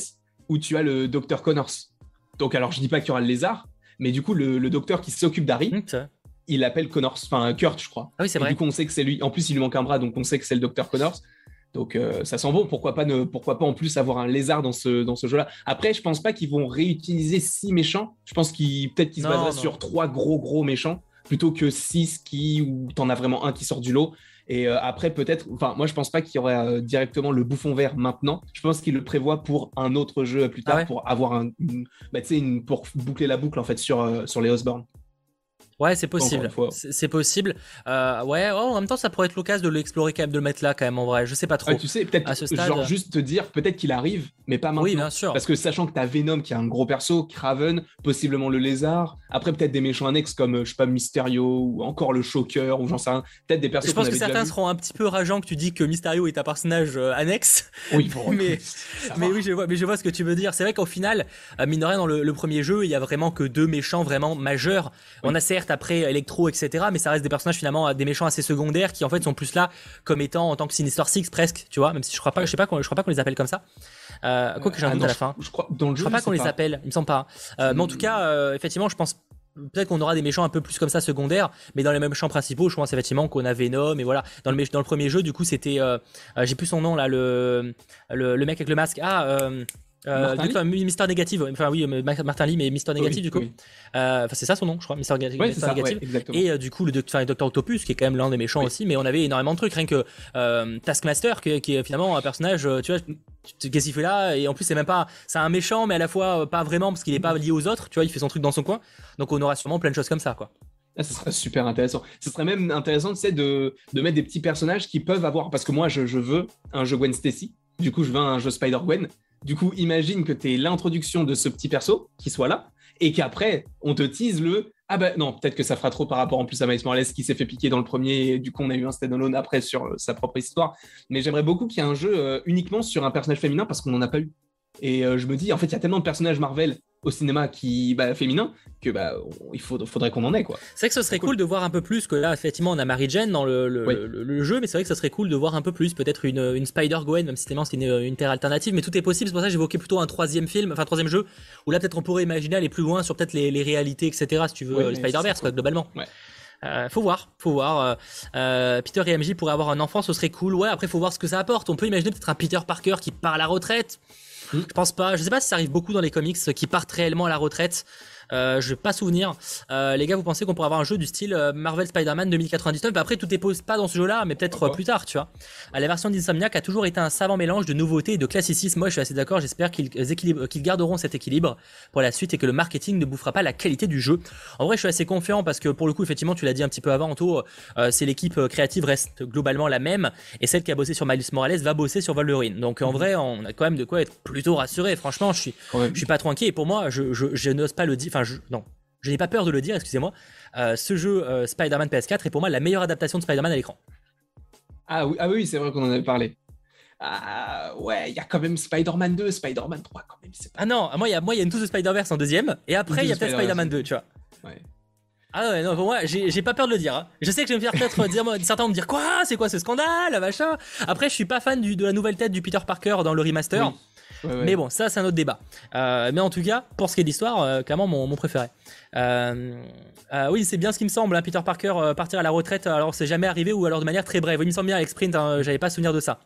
où tu as le Dr. Connors. Donc, alors, je dis pas qu'il y aura le lézard, mais du coup, le, docteur qui s'occupe d'Harry, mmh, il appelle Connors, enfin Kurt, je crois. Ah oui, c'est vrai. Du coup, on sait que c'est lui. En plus, il lui manque un bras, donc on sait que c'est le docteur Connors. Donc euh, ça sent bon, pourquoi pas, ne, pourquoi pas en plus avoir un lézard dans ce, dans ce jeu-là? Après, je pense pas qu'ils vont réutiliser six méchants. Je pense qu'ils peut-être qu'ils se baseraient sur trois gros gros méchants plutôt que six qui où t'en as vraiment un qui sort du lot. Et euh, après, peut-être, enfin, moi, je pense pas qu'il y aurait euh, directement le bouffon vert maintenant. Je pense qu'il le prévoit pour un autre jeu plus tard, ah pour avoir un, une, bah, une, pour boucler la boucle en fait sur, euh, sur les Osborne. Ouais, c'est possible. C'est possible. Euh, ouais, oh, en même temps, ça pourrait être l'occasion de l'explorer quand même, de le mettre là quand même en vrai. Je sais pas trop. tu sais, peut-être genre juste te dire peut-être qu'il arrive, mais pas maintenant. Oui, bien sûr. Parce que sachant que t'as Venom qui est un gros perso, Craven, possiblement le lézard. Après peut-être des méchants annexes comme euh, je sais pas Mysterio ou encore le Shocker ou j'en sais rien. Peut-être des persos. Je pense que certains seront un petit peu rageants que tu dis que Mysterio est un personnage euh, annexe. Oui, mais mais oui, je vois, mais je vois ce que tu veux dire. C'est vrai qu'au final, mine de rien, dans le, premier jeu, il y a vraiment que deux méchants vraiment majeurs. On a certes après Electro, etc. Mais ça reste des personnages finalement, des méchants assez secondaires qui en fait sont plus là comme étant en tant que Sinister Six presque, tu vois. Même si je crois pas, je sais pas, je crois pas qu'on les appelle comme ça. Euh, quoi que un doute à la fin. Je, crois, dans le je crois pas qu'on les appelle, il me semble pas. Euh, mais en tout cas, euh, effectivement, je pense peut-être qu'on aura des méchants un peu plus comme ça secondaires, mais dans les mêmes méchants principaux, je pense effectivement qu'on a Venom et voilà. Dans le, dans le premier jeu, du coup, c'était, j'ai plus son nom là, le, le, mec avec le masque. Ah, euh, Mister Négative, enfin oui, Martin Lee, mais Mister Négative du coup. Euh, c'est ça son nom, je crois, Mister, Négative. et euh, du coup, le Docteur Octopus, qui est quand même l'un des méchants aussi, mais on avait énormément de trucs, rien que Taskmaster, qui, est finalement un personnage, tu vois, qu'est-ce qu'il fait là Et en plus, c'est même pas, c'est un méchant, mais à la fois pas vraiment, parce qu'il est pas lié aux autres, tu vois, il fait son truc dans son coin. Donc on aura sûrement plein de choses comme ça, quoi. Ah, ça serait super intéressant. Ce serait même intéressant tu sais, de, de mettre des petits personnages qui peuvent avoir. Parce que moi, je, je veux un jeu Gwen Stacy. Du coup, je veux un jeu Spider-Gwen. Du coup, imagine que tu es l'introduction de ce petit perso qui soit là et qu'après, on te tease le ah ben non, peut-être que ça fera trop par rapport en plus à Miles Morales qui s'est fait piquer dans le premier, du coup on a eu un standalone après sur euh, sa propre histoire. Mais j'aimerais beaucoup qu'il y ait un jeu euh, uniquement sur un personnage féminin parce qu'on n'en a pas eu. Et euh, je me dis, en fait, il y a tellement de personnages Marvel au cinéma qui bah, féminin que bah il faudrait qu'on en ait quoi. C'est vrai que ce serait cool. de voir un peu plus que là effectivement on a Mary Jane dans le, le, jeu mais c'est vrai que ce serait cool de voir un peu plus peut-être une, une Spider Gwen même si c'est une, une terre alternative mais tout est possible c'est pour ça que j'évoquais plutôt un troisième film enfin troisième jeu où là peut-être on pourrait imaginer aller plus loin sur peut-être les, les, réalités etc si tu veux Spider Verse quoi globalement. Ouais. Euh, faut voir, faut voir. Euh, euh Peter et MJ pourraient avoir un enfant, ce serait cool. Ouais, après faut voir ce que ça apporte. On peut imaginer peut-être un Peter Parker qui part à la retraite. Hmm. Je pense pas. Je sais pas si ça arrive beaucoup dans les comics qui partent réellement à la retraite. Euh, je vais pas souvenir. Euh, les gars, vous pensez qu'on pourrait avoir un jeu du style euh, Marvel Spider-Man 2099 bah, Après, tout est pas dans ce jeu-là, mais peut-être plus tard, tu vois. la version d'Insomniac a toujours été un savant mélange de nouveautés et de classicisme. Moi, je suis assez d'accord. J'espère qu'ils qu'ils garderont cet équilibre pour la suite et que le marketing ne bouffera pas la qualité du jeu. En vrai, je suis assez confiant parce que pour le coup, effectivement, tu l'as dit un petit peu avant, Anto, c'est l'équipe créative reste globalement la même et celle qui a bossé sur Miles Morales va bosser sur Wolverine. Donc en mhm. vrai, on a quand même de quoi être plutôt rassuré. Franchement, je suis, je suis pas trop inquiet. Et pour moi, je, je, je n'ose pas le dire je, non, je n'ai pas peur de le dire, excusez-moi. Euh, ce jeu euh, Spider-Man PS4 est pour moi la meilleure adaptation de Spider-Man à l'écran. Ah oui, ah oui c'est vrai qu'on en avait parlé. Ah ouais, il y a quand même Spider-Man 2, Spider-man 3 quand même. Ah non, moi il y a, moi, y a une touche de Spider-Verse en deuxième, et après il y a peut-être Spider-Man 2, tu vois. Ouais. Ah ouais, non, pour moi, j'ai pas peur de le dire. Hein. Je sais que je vais me faire peut-être dire, certains vont me dire quoi, c'est quoi ce scandale, machin. Après, je suis pas fan du, de la nouvelle tête du Peter Parker dans le remaster. Mais bon, ça, c'est un autre débat. Euh, mais en tout cas, pour ce qui est d'histoire, euh, clairement, mon, préféré. Euh, oui, c'est bien ce qui me semble. Hein, Peter Parker partir à la retraite, alors c'est jamais arrivé ou alors de manière très brève. il me semble bien avec Sprint, hein, j'avais pas souvenir de ça.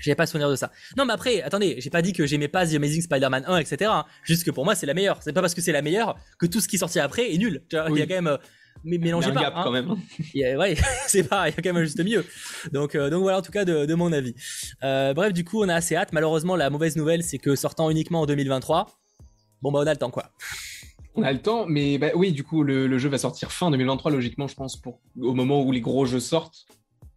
J'avais pas souvenir de ça. Non, mais après, attendez, j'ai pas dit que j'aimais pas The Amazing Spider-Man 1, etc. Hein. Juste que pour moi, c'est la meilleure. C'est pas parce que c'est la meilleure que tout ce qui est sorti après est nul. Il y a quand même mais mélangez pas. Hein. quand même. ouais, c'est pas, il y a quand même juste mieux. Donc, euh, donc voilà en tout cas de, de mon avis. Euh, bref, du coup, on a assez hâte. Malheureusement, la mauvaise nouvelle, c'est que sortant uniquement en 2023, bon bah on a le temps quoi. On a le temps, mais bah, oui, du coup, le, le, jeu va sortir fin 2023, logiquement, je pense, pour, au moment où les gros jeux sortent.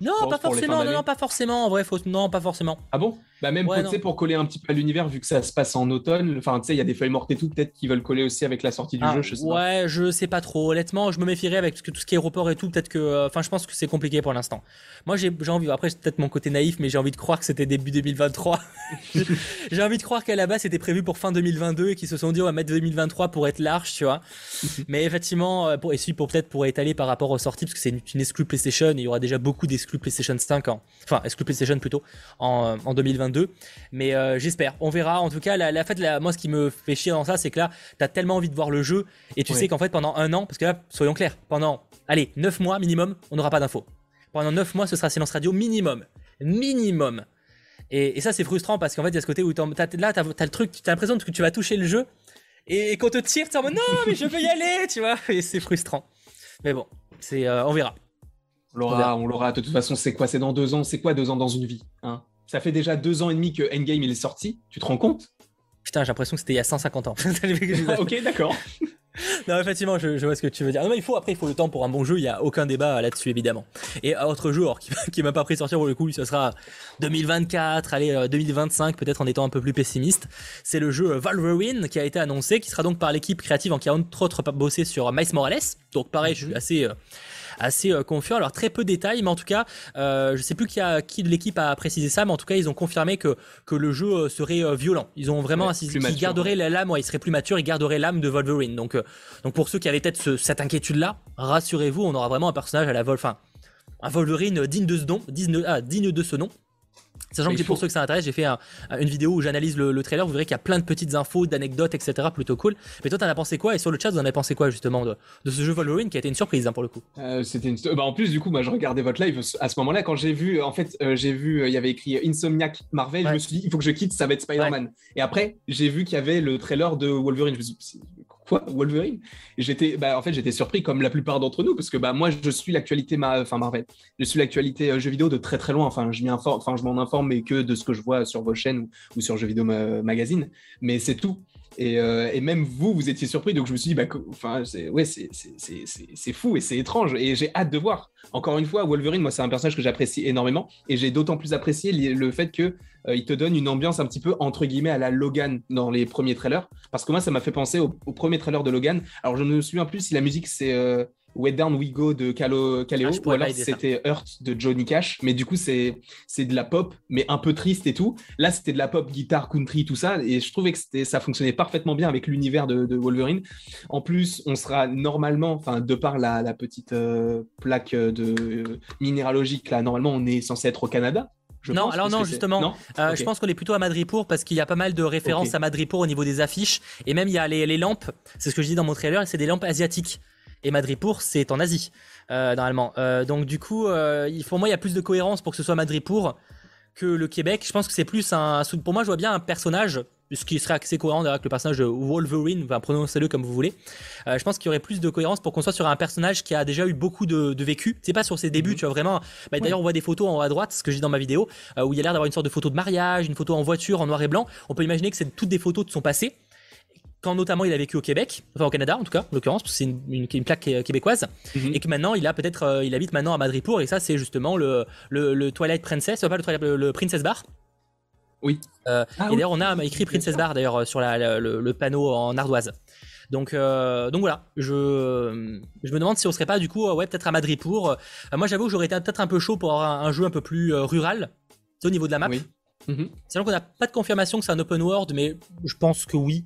Non, pas forcément, non, non, pas forcément. En vrai, faut... non, pas forcément. Ah bon? Bah même pour, pour coller un petit peu à l'univers, vu que ça se passe en automne. Enfin, tu sais, il y a des feuilles mortes et tout, peut-être qu'ils veulent coller aussi avec la sortie du ah, jeu. Je sais ouais, je sais pas trop. Honnêtement, je me méfierais avec tout ce qui est aéroport et tout. Peut-être que, euh, enfin, je pense que c'est compliqué pour l'instant. Moi, j'ai envie. Après, c'est peut-être mon côté naïf, mais j'ai envie de croire que c'était début 2023. j'ai envie de croire qu'à la base, c'était prévu pour fin 2022 et qu'ils se sont dit on va mettre 2023 pour être large, tu vois. mais effectivement, euh, pour, et pour peut-être pour étaler par rapport aux sorties, parce que c'est une, une exclue PlayStation. il y aura déjà beaucoup d'exclus PlayStation 5 enfin exclu PlayStation plutôt, en, 2022. Mais euh, j'espère, on verra. En tout cas, la, la, moi ce qui me fait chier dans ça, c'est que là, t'as tellement envie de voir le jeu et tu sais qu'en fait pendant un an, parce que là, soyons clairs, pendant, allez, 9 mois minimum, on n'aura pas d'infos. Pendant 9 mois, ce sera silence radio minimum. Minimum. Et, ça, c'est frustrant parce qu'en fait, il y a ce côté où as, là, t'as as le truc, t'as l'impression que tu vas toucher le jeu et, qu'on te tire, tu es en mode non, mais je veux y aller, tu vois. Et c'est frustrant. Mais bon, c'est, euh, on verra. On l'aura, on l'aura. De toute façon, c'est quoi? C'est dans deux ans. C'est quoi deux ans dans une vie hein? Ça fait déjà deux ans et demi que Endgame il est sorti. Tu te rends compte? Putain, j'ai l'impression que c'était il y a 150 ans. ok, d'accord. non, effectivement, je, vois ce que tu veux dire. Non, mais il faut après, il faut le temps pour un bon jeu. Il y a aucun débat là-dessus, évidemment. Et autre jeu qui, qui m'a pas pris sortir pour le coup, ce sera 2024, allez 2025, euh, peut-être en étant un peu plus pessimiste. C'est le jeu Wolverine qui a été annoncé, qui sera donc par l'équipe créative en qui a entre autres bossé sur Miles Morales. Donc pareil, je suis assez euh, assez euh, confiant. Alors très peu de détails, mais en tout cas, euh, je sais plus qui, a, qui de l'équipe a précisé ça, mais en tout cas, ils ont confirmé que, que le jeu euh, serait violent. Ils ont vraiment insisté qu'ils garderaient la lame, ouais, il serait plus mature, ils garderaient l'âme de Wolverine. Donc, donc pour ceux qui avaient peut-être cette inquiétude-là, rassurez-vous, on aura vraiment un personnage à la vol, enfin, un Wolverine digne de ce nom, digne, ah, digne de ce nom. Sachant que pour ceux que ça intéresse, j'ai fait une vidéo où j'analyse le, trailer. Vous verrez qu'il y a plein de petites infos, d'anecdotes, etc. Plutôt cool. Mais toi, t'en as pensé quoi? Et sur le chat, vous en avez pensé quoi justement de, ce jeu Wolverine qui a été une surprise hein, pour le coup? Euh, C'était une. Bah, en plus, du coup, moi, je regardais votre live à ce moment-là. Quand j'ai vu, en fait, euh, j'ai vu, euh, il y avait écrit Insomniac Marvel. Je me suis dit, il faut que je quitte, ça va être Spider-Man. Et après, j'ai vu qu'il y avait le trailer de Wolverine. Je me suis dit, quoi Wolverine? J'étais, bah, en fait, j'étais surpris comme la plupart d'entre nous parce que bah moi, je suis l'actualité, ma... enfin Marvel, je suis l'actualité jeux vidéo de très très loin. Enfin, je m'y informe, enfin, je m'en informe, mais que de ce que je vois sur vos chaînes ou, sur Jeux vidéo magazine. Mais c'est tout. Euh, et, même vous, vous étiez surpris, donc je me suis dit, bah, enfin, c'est, ouais, c'est, fou et c'est étrange, et j'ai hâte de voir. Encore une fois, Wolverine, moi, c'est un personnage que j'apprécie énormément, et j'ai d'autant plus apprécié le fait que euh, te donne une ambiance un petit peu entre guillemets à la Logan dans les premiers trailers, parce que moi, ça m'a fait penser au, premier trailer de Logan. Alors, je ne me souviens plus si la musique c'est euh, Way Down We Go de Calo, Kaleo, ah, ou alors c'était Hurt de Johnny Cash. Mais du coup, c'est de la pop, mais un peu triste et tout. Là, c'était de la pop, guitare, country, tout ça. Et je trouvais que ça fonctionnait parfaitement bien avec l'univers de, Wolverine. En plus, on sera normalement, enfin, de par la, petite euh, plaque de minéralogique, là, normalement, on est censé être au Canada non, alors non, justement. Euh, je pense qu'on est plutôt à Madripour parce qu'il y a pas mal de références à Madripour au niveau des affiches. Et même, il y a les, lampes. C'est ce que je dis dans mon trailer. C'est des lampes asiatiques. Et Madripour, c'est en Asie, euh, normalement. Euh, donc, du coup, pour moi, il y a plus de cohérence pour que ce soit Madripour que le Québec. Je pense que c'est plus un. Pour moi, je vois bien un personnage ce qui serait assez cohérent avec le personnage de Wolverine, enfin prononcez-le comme vous voulez. Euh, je pense qu'il y aurait plus de cohérence pour qu'on soit sur un personnage qui a déjà eu beaucoup de, de vécu. C'est pas sur ses débuts, mhm. tu vois vraiment. Bah, d'ailleurs, on voit des photos en haut à droite, ce que j'ai dans ma vidéo, euh, où il y a l'air d'avoir une sorte de photo de mariage, une photo en voiture en noir et blanc. On peut imaginer que c'est toutes des photos de son passé quand notamment il a vécu au Québec, enfin au Canada en tout cas, en l'occurrence, parce que c'est une, une, plaque québécoise, mhm. et que maintenant il a peut-être, euh, il habite maintenant à Madripour, et ça c'est justement le, le, Twilight Princess, pas le, le Princess Bar, oui. Euh, ah et d'ailleurs, on a écrit Princess Bar d'ailleurs euh, sur le, panneau en ardoise. Donc, euh, donc voilà, je, je me demande si on serait pas du coup, ouais, peut-être à Madripour. moi, j'avoue que j'aurais été peut-être un peu chaud pour avoir un, jeu un peu plus rural, au niveau de la map. Oui. Mhm. qu'on n'a pas de confirmation que c'est un open world, mais je pense que oui,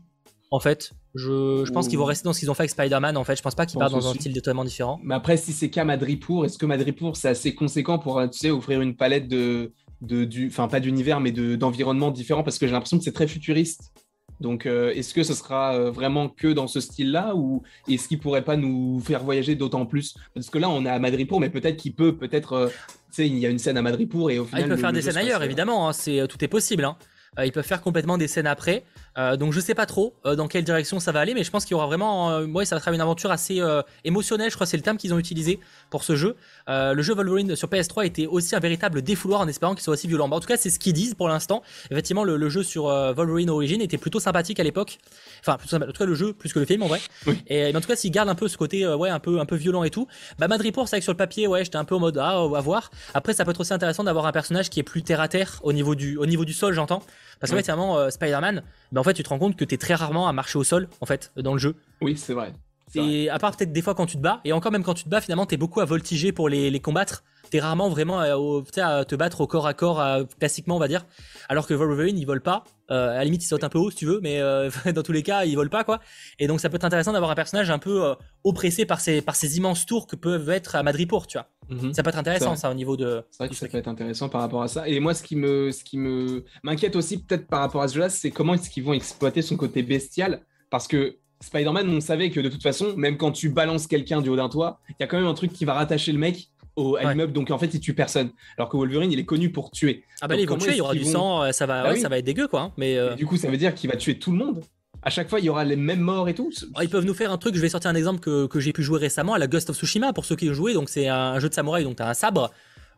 en fait. Je, je pense qu'ils vont rester dans ce qu'ils ont fait avec Spider-Man. En fait, je pense pas qu'ils partent dans un style totalement différent. Mais après, si c'est qu'à Madripour, est-ce que Madripour c'est assez conséquent pour, tu sais, offrir une palette de, de du, enfin pas d'univers, mais d'environnements différents? Parce que j'ai l'impression que c'est très futuriste. Donc, euh, est-ce que ce sera euh, vraiment que dans ce style-là ou est-ce qu'il pourrait pas nous faire voyager d'autant plus? Parce que là, on est à Madripour, mais peut-être qu'il peut, peut-être, euh, tu sais, il y a une scène à Madripour et au final. Ah, il peut faire des scènes ailleurs, évidemment. Hein, c'est tout est possible. Hein. ils peuvent faire complètement des scènes après. Euh, donc je sais pas trop euh, dans quelle direction ça va aller, mais je pense qu'il y aura vraiment, euh, ouais, ça va être une aventure assez émotionnelle. Je crois c'est le terme qu'ils ont utilisé pour ce jeu. le jeu Wolverine sur PS3 était aussi un véritable défouloir en espérant qu'il soit aussi violent. en tout cas, c'est ce qu'ils disent pour l'instant. Effectivement, le, jeu sur Wolverine Origin était plutôt sympathique à l'époque. Enfin, en tout cas le jeu plus que le film en vrai. Et en tout cas, s'ils gardent un peu ce côté, ouais, un peu, un peu violent et tout. Bah Madripoor, c'est vrai que sur le papier, ouais, j'étais un peu en mode ah, à voir. Après, ça peut être aussi intéressant d'avoir un personnage qui est plus terre à terre au niveau du, au niveau du sol, j'entends. Parce que ouais. Spider-Man, bah, en fait, tu te rends compte que tu es très rarement à marcher au sol, en fait, dans le jeu. Oui, c'est vrai. Et à part peut-être des fois quand tu te bats, et encore même quand tu te bats, finalement, tu es beaucoup à voltiger pour les, les combattre. T'es rarement vraiment à, à, te battre au corps à corps, classiquement, on va dire. Alors que Wolverine, il vole pas. Euh, à la limite, il saute un peu haut si tu veux, mais euh, dans tous les cas, il vole pas quoi. Et donc, ça peut être intéressant d'avoir un personnage un peu euh, oppressé par ces, par ces immenses tours que peuvent être à Madripoor, tu vois. Mhm. Ça peut être intéressant, ça, au niveau de. C'est vrai que ça peut être intéressant par rapport à ça. Et moi, ce qui me, ce qui me m'inquiète aussi peut-être par rapport à ce jeu-là, c'est comment est-ce qu'ils vont exploiter son côté bestial, parce que Spider-Man, on savait que de toute façon, même quand tu balances quelqu'un du haut d'un toit, il y a quand même un truc qui va rattacher le mec au, à l'immeuble, donc en fait il tue personne. Alors que Wolverine il est connu pour tuer. Ah bah ils vont tuer, il y aura du sang, euh, ça va, bah ça va être dégueu quoi. Hein, mais euh, du coup ça veut dire qu'il va tuer tout le monde. À chaque fois il y aura les mêmes morts et tout. Ah, ils peuvent nous faire un truc. Je vais sortir un exemple que, que j'ai pu jouer récemment à la Ghost of Tsushima pour ceux qui ont joué. Donc c'est un jeu de samouraï, donc t'as un sabre.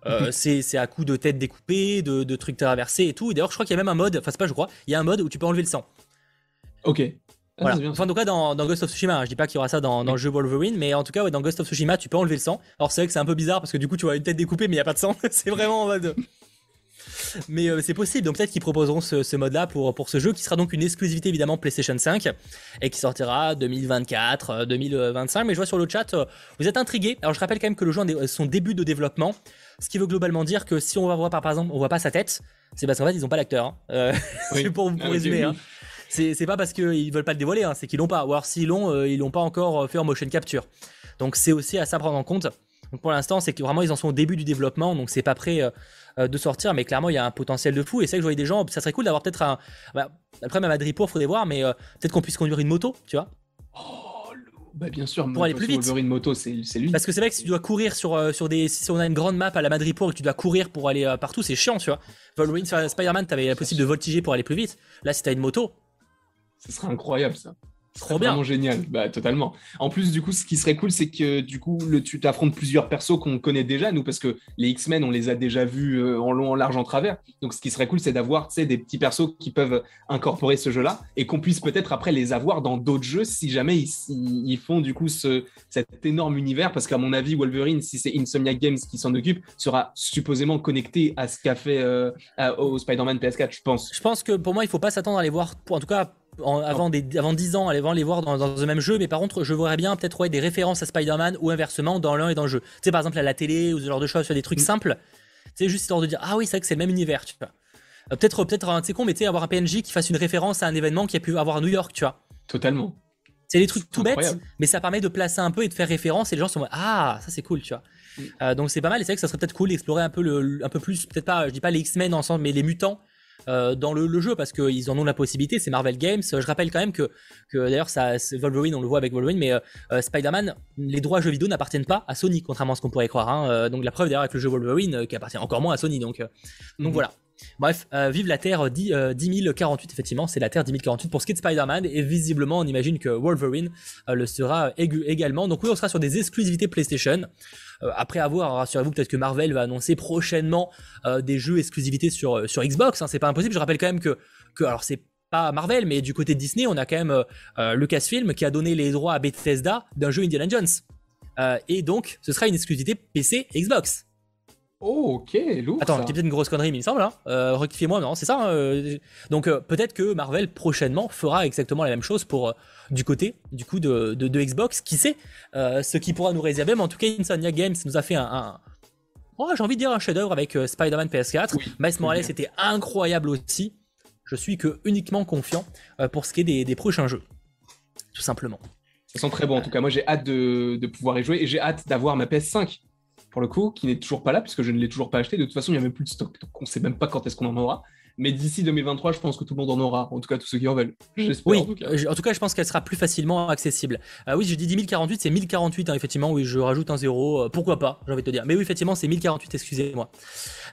Euh, c'est à coup de tête découpée, de, de trucs traversés et tout. D'ailleurs, je crois qu'il y a même un mode, enfin, c'est pas, je crois, il y a un mode où tu peux enlever le sang. Ok. Ah, enfin, en tout cas, dans, Ghost of Tsushima, hein, je dis pas qu'il y aura ça dans, le jeu Wolverine, mais en tout cas, dans Ghost of Tsushima, tu peux enlever le sang. Alors, c'est vrai que c'est un peu bizarre parce que du coup, tu vois une tête découpée, mais il n'y a pas de sang. c'est vraiment en mode. Mais euh, c'est possible, donc peut-être qu'ils proposeront ce, mode-là pour, pour ce jeu qui sera donc une exclusivité évidemment PlayStation 5 et qui sortira 2024, 2025. Euh, mais je vois sur le chat, euh, vous êtes intrigués. Alors je rappelle quand même que le jeu a son début de développement, ce qui veut globalement dire que si on va voir par, exemple, on voit pas sa tête, c'est parce qu'en fait ils n'ont pas l'acteur. Hein. pour, pour ah, résumer. Hein c'est pas parce qu'ils veulent pas le dévoiler, hein, c'est qu'ils l'ont pas. Ou alors s'ils l'ont, euh, ils l'ont pas encore euh, fait en motion capture. Donc c'est aussi à ça prendre en compte. Donc pour l'instant, c'est que vraiment ils en sont au début du développement, donc c'est pas prêt euh, de sortir, mais clairement il y a un potentiel de fou. Et c'est vrai que je voyais des gens, ça serait cool d'avoir peut-être un. Bah, après, même à Madripour, faudrait voir, mais peut-être qu'on puisse conduire une moto, tu vois. Oh, bah bien sûr, pour aller plus vite. Une moto, c'est lui. Parce que c'est vrai que si tu dois courir sur, sur des. Si on a une grande map à la Madripour et que tu dois courir pour aller partout, c'est chiant, tu vois. Wolverine, Spider-Man, t'avais la possibilité de voltiger pour aller plus vite. Là, si t'as une moto, ce serait incroyable ça. Trop bien. Vraiment génial, bah, totalement. En plus, du coup, ce qui serait cool, c'est que du coup, le, tu t'affrontes plusieurs persos qu'on connaît déjà, nous, parce que les X-Men, on les a déjà vus euh, en long, en large, en travers. Donc, ce qui serait cool, c'est d'avoir des petits persos qui peuvent incorporer ce jeu-là et qu'on puisse peut-être après les avoir dans d'autres jeux si jamais ils, font du coup ce, cet énorme univers. Parce qu'à mon avis, Wolverine, si c'est Insomniac Games qui s'en occupe, sera supposément connecté à ce qu'a fait euh, au Spider-Man PS4, je pense. Je pense que pour moi, il faut pas s'attendre à les voir, pour, en tout cas avant, des, avant 10 ans, aller les voir dans, le même jeu, mais par contre, je voudrais bien peut-être ouais, des références à Spider-Man ou inversement dans l'un et dans le jeu. Tu sais, par exemple, à la télé ou ce genre de choses, des trucs mm. simples. C'est juste histoire de dire, ah oui, c'est vrai que c'est le même univers, tu vois. Euh, peut-être, peut-être, c'est con, mais tu sais, avoir un PNJ qui fasse une référence à un événement qui a pu avoir à New York, tu vois. Totalement. C'est des trucs tout bêtes, mais ça permet de placer un peu et de faire référence et les gens sont ah ça c'est cool tu vois. Mm. Euh, donc c'est pas mal et c'est vrai que ça serait peut-être cool d'explorer un peu le, un peu plus peut-être pas je dis pas les X-Men ensemble mais les mutants euh, dans le, jeu parce qu'ils en ont la possibilité. C'est Marvel Games. Je rappelle quand même que, que d'ailleurs, ça, Wolverine, on le voit avec Wolverine, mais euh, Spider-Man, les droits jeux vidéo n'appartiennent pas à Sony, contrairement à ce qu'on pourrait croire. Hein. donc la preuve d'ailleurs avec le jeu Wolverine, qui appartient encore moins à Sony. Donc, donc mhm. voilà. Bref, vive la Terre 10, 048, effectivement, c'est la Terre 10 pour ce qui est de Spider-Man, et visiblement, on imagine que Wolverine le sera également. Donc oui, on sera sur des exclusivités PlayStation. Euh, après avoir, rassurez-vous, peut-être que Marvel va annoncer prochainement euh, des jeux exclusivités sur, euh, sur Xbox. Hein, c'est pas impossible. Je rappelle quand même que, que alors c'est pas Marvel, mais du côté de Disney, on a quand même Lucasfilm qui a donné les droits à Bethesda d'un jeu Indiana Jones. et donc, ce sera une exclusivité PC Xbox. Oh, ok, lourd. Attends, j'ai peut-être une grosse connerie, mais il me semble. Hein. Euh, rectifiez-moi, non, c'est ça. Hein, euh, donc euh, peut-être que Marvel prochainement fera exactement la même chose pour du côté du coup de, de, Xbox. Qui sait ce qui pourra nous réserver. Mais en tout cas, Insomnia Games nous a fait un, oh, j'ai envie de dire un chef-d'œuvre avec Spider-Man PS4. Oui, Miles Morales était incroyable aussi. Je suis que uniquement confiant pour ce qui est des, des prochains jeux, tout simplement. Ils sont très bons en tout cas. Moi, j'ai hâte de, de pouvoir y jouer et j'ai hâte d'avoir ma PS5 le coup, qui n'est toujours pas là, puisque je ne l'ai toujours pas acheté. De toute façon, il n'y a même plus de stock, donc on ne sait même pas quand est-ce qu'on en aura. Mais d'ici 2023, je pense que tout le monde en aura, en tout cas tous ceux qui en veulent. J'espère. Oui, en tout, cas. en tout cas, je pense qu'elle sera plus facilement accessible. Euh, oui, je dis 1048, c'est 1048, hein, effectivement. Oui, je rajoute un zéro. Euh, pourquoi pas, j'ai envie de te dire. Mais oui, effectivement, c'est 1048, excusez-moi.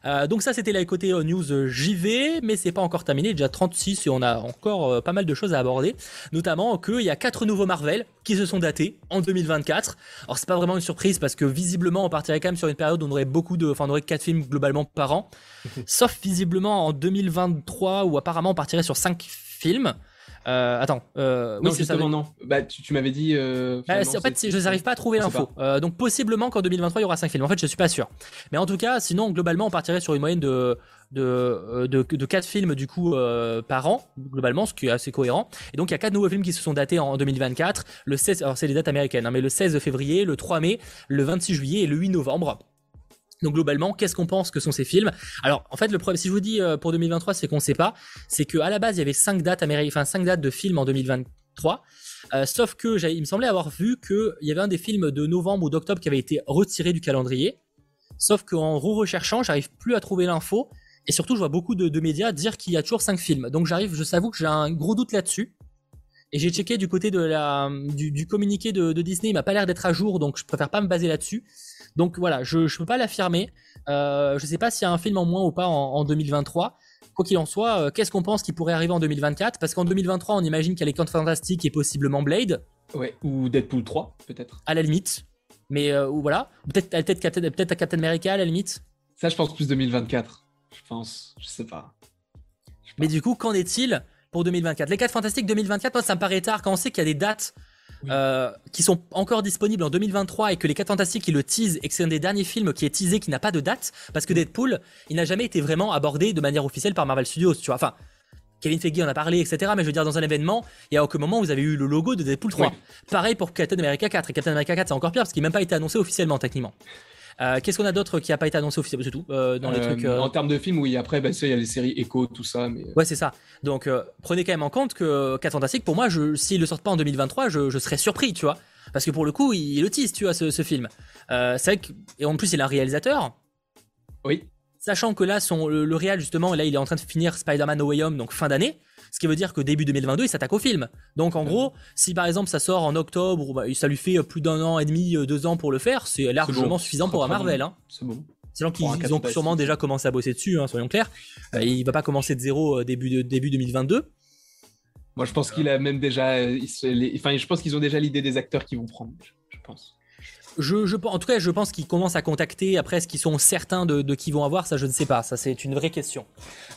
Euh, donc, ça, c'était la côté news JV, mais c'est pas encore terminé. Déjà 36 et on a encore pas mal de choses à aborder. Notamment qu'il y a quatre nouveaux Marvel qui se sont datés en 2024. Alors, c'est pas vraiment une surprise parce que visiblement, on partirait quand même sur une période où on aurait beaucoup de. Enfin, on aurait quatre films globalement par an. Sauf visiblement en 2023 où apparemment on partirait sur 5 films. Euh, attends. Euh, non, justement, non. Bah, tu, m'avais dit. Euh, bah, en fait, je n'arrive pas à trouver l'info. Euh, donc, possiblement qu'en 2023, il y aura 5 films. En fait, je suis pas sûr. Mais en tout cas, sinon, globalement, on partirait sur une moyenne de, de, de, de 4 films, du coup, par an, globalement, ce qui est assez cohérent. Et donc, il y a 4 nouveaux films qui se sont datés en 2024. Le 16, alors, c'est les dates américaines, hein, mais le 16 février, le 3 mai, le 26 juillet et le 8 novembre. Donc globalement, qu'est-ce qu'on pense que sont ces films? Alors en fait, le problème, si je vous dis euh, pour 2023, c'est qu'on ne sait pas. C'est qu'à la base, il y avait 5 dates enfin 5 dates de films en 2023. Euh, sauf que il me semblait avoir vu qu'il y avait un des films de novembre ou d'octobre qui avait été retiré du calendrier. Sauf qu'en re-recherchant, j'arrive plus à trouver l'info. Et surtout, je vois beaucoup de, médias dire qu'il y a toujours 5 films. Donc j'arrive, je s'avoue que j'ai un gros doute là-dessus. Et j'ai checké du côté du, communiqué de, de Disney, il m'a pas l'air d'être à jour, donc je préfère pas me baser là-dessus. Donc voilà, je ne peux pas l'affirmer. Euh, je ne sais pas s'il y a un film en moins ou pas en, 2023. Quoi qu'il en soit, euh, qu'est-ce qu'on pense qui pourrait arriver en 2024 Parce qu'en 2023, on imagine qu'il y a les Camps Fantastiques et possiblement Blade. Ouais, ou Deadpool 3, peut-être. À la limite. Mais euh, voilà. Peut-être peut à Captain America, à la limite. Ça, je pense plus 2024. Je pense. Je sais pas. Mais du coup, qu'en est-il pour 2024 Les 4 Fantastiques 2024, moi, ça me paraît tard quand on sait qu'il y a des dates euh, qui sont encore disponibles en 2023 et que les 4 Fantastiques ils le teasent et que c'est un des derniers films qui est teasé qui n'a pas de date parce que. Deadpool il n'a jamais été vraiment abordé de manière officielle par Marvel Studios tu vois. Enfin Kevin Feige en a parlé etc mais je veux dire dans un événement il y a aucun moment où vous avez eu le logo de Deadpool 3 pareil pour Captain America 4 et Captain America 4 c'est encore pire parce qu'il n'a même pas été annoncé officiellement techniquement euh, qu'est-ce qu'on a d'autre qui n'a pas été annoncé officiellement? C'est tout euh, dans les euh, trucs. En termes de films, oui. Après, bah, il y a les séries Echo, tout ça. Mais... Ouais, c'est ça. Donc, prenez quand même en compte que 4 Fantastiques, pour moi, s'il ne sort pas en 2023, je, je, serais surpris, tu vois. Parce que pour le coup, il, le tease, tu vois, ce, film. c'est vrai que, et en plus, il est un réalisateur. Oui. Sachant que là, son, le, le réal, justement, là, il est en train de finir Spider-Man No Way Home, donc fin d'année. Ce qui veut dire que début 2022, il s'attaque au film. Donc en gros, si par exemple ça sort en octobre, bah, ça lui fait plus d'un an et demi, euh, deux ans pour le faire, c'est largement suffisant pour un Marvel. Hein. C'est bon. C'est qu'ils ont sûrement déjà commencé à bosser dessus, hein, soyons clairs. Euh, il va pas commencer de zéro euh, début, début 2022. Moi, je pense qu'il a même déjà. enfin, je pense qu'ils ont déjà l'idée des acteurs qui vont prendre. Je pense je, en tout cas, je pense qu'ils commencent à contacter. Après, est-ce qu'ils sont certains de, de qui vont avoir Ça, je ne sais pas. Ça, c'est une vraie question.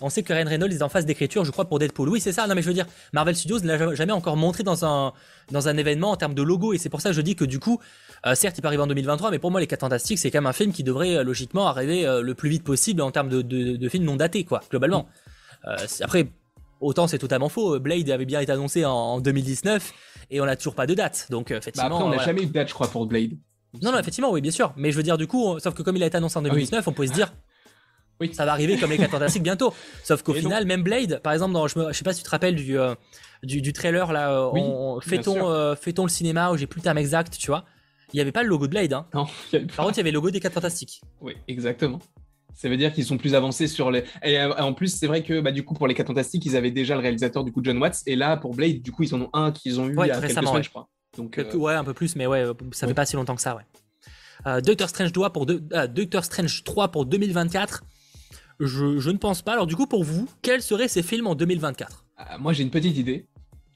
On sait que Ryan Reynolds est en phase d'écriture, je crois, pour Deadpool. Oui, c'est ça. Non, mais je veux dire, Marvel Studios ne l'a jamais encore montré dans un, dans un événement en termes de logo. Et c'est pour ça que je dis que du coup, euh, certes, il peut arriver en 2023, mais pour moi, Les 4 Fantastiques, c'est quand même un film qui devrait euh, logiquement arriver euh, le plus vite possible en termes de, de, de films non datés, quoi, globalement. après, Autant c'est totalement faux. Blade avait bien été annoncé en, 2019 et on n'a toujours pas de date. Donc bah, effectivement. après, on n'a jamais eu de date, je crois, pour Blade. Non, non, effectivement, oui, bien sûr. Mais je veux dire, du coup, sauf que comme il a été annoncé en 2019, on pourrait se dire, oui. ça va arriver comme les 4 Fantastiques bientôt. Sauf qu'au final, même Blade, par exemple, dans, je, sais pas si tu te rappelles du, euh, du, trailer, là, euh, on, fait-on euh, le cinéma, où j'ai plus le terme exact, tu vois? Il n'y avait pas le logo de Blade. Hein. Non, Par contre, il y avait le logo des 4 Fantastiques. Oui, exactement. Ça veut dire qu'ils sont plus avancés sur les. Et en plus, c'est vrai que bah, du coup, pour les 4 Fantastiques, ils avaient déjà le réalisateur du coup John Watts. Et là, pour Blade, du coup, ils en ont un qu'ils ont eu il y a quelques semaines, je crois. Donc, Ouais, un peu plus, mais ouais, ça fait pas si longtemps que ça, ouais. Euh, Doctor Strange 3 pour euh, Doctor Strange 3 pour 2024. Je, je, ne pense pas. Alors du coup, pour vous, quels seraient ces films en 2024 euh, Moi, j'ai une petite idée.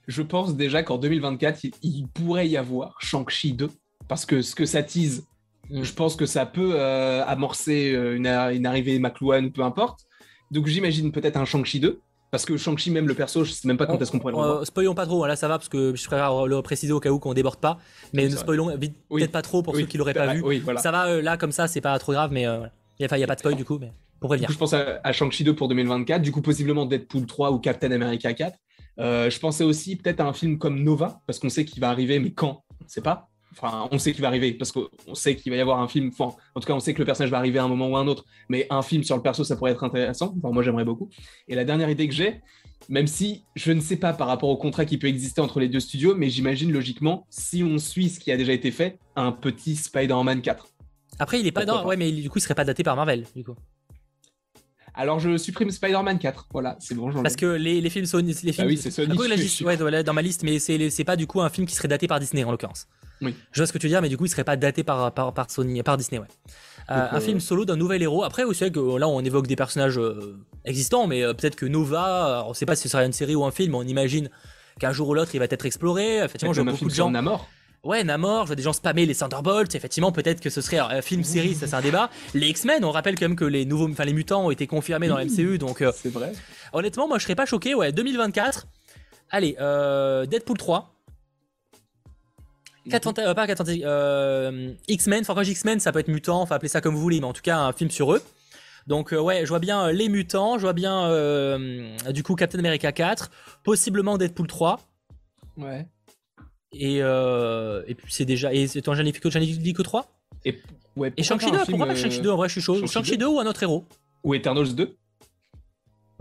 Je pense déjà qu'en 2024, il, pourrait y avoir Shang-Chi 2. Parce que ce que ça tease, mm. je pense que ça peut amorcer une, une, arrivée McLuhan ou peu importe. Donc j'imagine peut-être un Shang-Chi 2. Parce que Shang-Chi, même le perso, je sais même pas quand est-ce qu'on pourrait le voir. spoilons pas trop, là ça va, parce que je préfère le préciser au cas où qu'on déborde pas. Mais ne spoilons peut-être pas trop pour ceux qui l'auraient pas vu. Ça va, euh, là comme ça, c'est pas trop grave, mais euh, il n'y a, pas de spoil du coup, mais pour prévenir. je pense à, Shang-Chi 2 pour 2024, du coup possiblement Deadpool 3 ou Captain America 4. Euh, je pensais aussi peut-être à un film comme Nova, parce qu'on sait qu'il va arriver, mais quand On sait pas. Enfin, on sait qu'il va arriver parce qu'on sait qu'il va y avoir un film. Enfin, en tout cas, on sait que le personnage va arriver à un moment ou à un autre. Mais un film sur le perso, ça pourrait être intéressant. Enfin, moi, j'aimerais beaucoup. Et la dernière idée que j'ai, même si je ne sais pas par rapport au contrat qui peut exister entre les deux studios, mais j'imagine logiquement, si on suit ce qui a déjà été fait, un petit Spider-Man 4. Après, il est pas dans. Ouais, mais du coup, il serait pas daté par Marvel, du coup. Alors je supprime Spider-Man 4. Voilà, c'est bon. Parce que les, films Sony. Les films... Ah oui, c'est Sony. ouais, dans ma liste, mais c'est pas du coup un film qui serait daté par Disney en l'occurrence. Oui. Je vois ce que tu veux dire, mais du coup, il serait pas daté par, par, Sony, par Disney, ouais. Euh, un film solo d'un nouvel héros. Après, vous savez que là, on évoque des personnages euh, existants, mais euh, peut-être que Nova, on sait pas si ce sera une série ou un film, on imagine qu'un jour ou l'autre, il va être exploré. Effectivement, je vois beaucoup de gens. Ouais, Namor, je vois des gens spammer les Thunderbolts. Effectivement, peut-être que ce serait un film série, ça c'est un débat. Les X-Men, on rappelle quand même que les nouveaux, enfin les mutants ont été confirmés dans la MCU, donc. c'est vrai. Honnêtement, moi je serais pas choqué. Ouais, 2024. Allez, Deadpool 3. 4 euh, pas 4 euh, X-Men, enfin quand X-Men ça peut être mutant, enfin appelez ça comme vous voulez, mais en tout cas un film sur eux. Donc euh, ouais, je vois bien euh, les mutants, je vois bien du coup Captain America 4, possiblement Deadpool 3. Ouais. Et, et puis c'est déjà... Et j'en ai dit que 3 Et, ouais, et Shang-Chi 2, pourquoi pas Shang-Chi 2 En vrai je suis chaud. Shang-Chi 2 ou un autre héros? Ou Eternals 2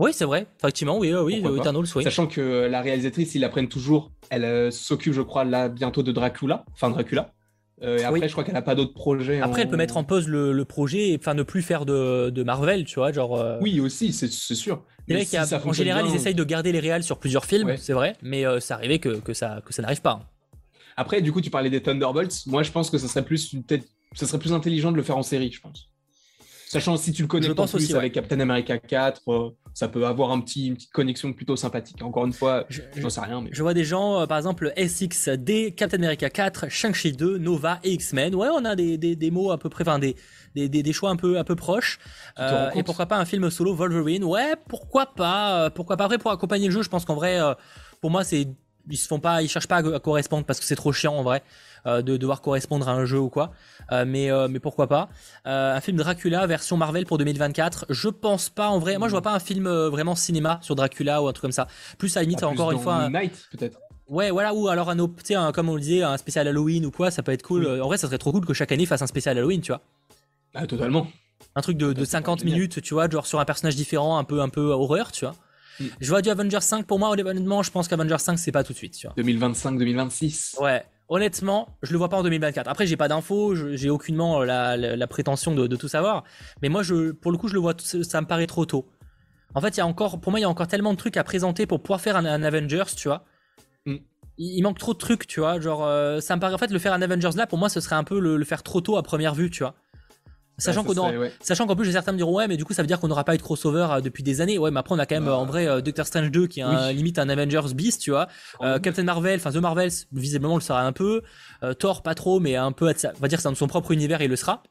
oui, c'est vrai. Effectivement, oui, oui, Eternals, oui. Sachant que la réalisatrice, ils la prennent toujours. Elle euh, s'occupe, je crois, là bientôt de Dracula. Enfin, Dracula. Euh, et après, je crois qu'elle n'a pas d'autres projets. Après, elle peut mettre en pause le, projet et enfin ne plus faire de, Marvel, tu vois, genre. Euh, oui, aussi, c'est sûr. Mais en général, ils essayent de garder les réals sur plusieurs films, c'est vrai, mais ça arrivait que, que ça, que ça n'arrive pas. Après, du coup, tu parlais des Thunderbolts. Moi, je pense que ça serait plus peut-être, ça serait plus intelligent de le faire en série, je pense. Sachant si tu le connais plus avec Captain America 4, euh, ça peut avoir un petit, une petite connexion plutôt sympathique. Encore une fois, je n'en sais rien. Mais... Je vois des gens, euh, par exemple, SXD, Captain America 4, Shang-Chi 2, Nova et X-Men. Ouais, on a des, des, des, mots à peu près, enfin des, des, des, choix un peu, un peu proches. Euh, et pourquoi pas un film solo Wolverine? Ouais, pourquoi pas Pourquoi pas Après, pour accompagner le jeu, je pense qu'en vrai, pour moi, c'est ils se font pas, ils cherchent pas à correspondre parce que c'est trop chiant en vrai. Euh, de devoir correspondre à un jeu ou quoi. Euh, mais, euh, mais pourquoi pas. un film Dracula version Marvel pour 2024. Je pense pas en vrai. Moi, je vois pas un film vraiment cinéma sur Dracula ou un truc comme ça. Plus à limite, ah, encore une fois. Night peut-être. Ouais, voilà, ou alors un, un, comme on le disait, un spécial Halloween ou quoi, ça peut être cool. En vrai, ça serait trop cool que chaque année fasse un spécial Halloween, tu vois. Ah, totalement. Un truc de, de 50 minutes, tu vois, genre sur un personnage différent, un peu, un peu horreur, tu vois. Je vois du Avengers 5 pour moi, honnêtement, je pense qu'Avengers 5 c'est pas tout de suite. 2025-2026. Ouais, honnêtement, je le vois pas en 2024. Après, j'ai pas d'infos, j'ai aucunement la, la, prétention de, de, tout savoir. Mais moi, je, pour le coup, je le vois, ça me paraît trop tôt. En fait, il y a encore, pour moi, il y a encore tellement de trucs à présenter pour pouvoir faire un, Avengers, tu vois. Mm. Il, manque trop de trucs, tu vois. Genre, euh, ça me paraît, en fait, le faire un Avengers là, pour moi, ce serait un peu le faire trop tôt à première vue, tu vois. Sachant qu'en plus, certains me diront, ouais, mais du coup, ça veut dire qu'on n'aura pas eu de crossover euh, depuis des années. Ouais, mais après, on a quand même, bah. en vrai, euh, Doctor Strange 2 qui est un, limite un Avengers Beast, tu vois. Euh, Captain Marvel, enfin, The Marvels, visiblement, le sera un peu. Thor, pas trop, mais un peu, on va dire, c'est dans son propre univers, il le sera.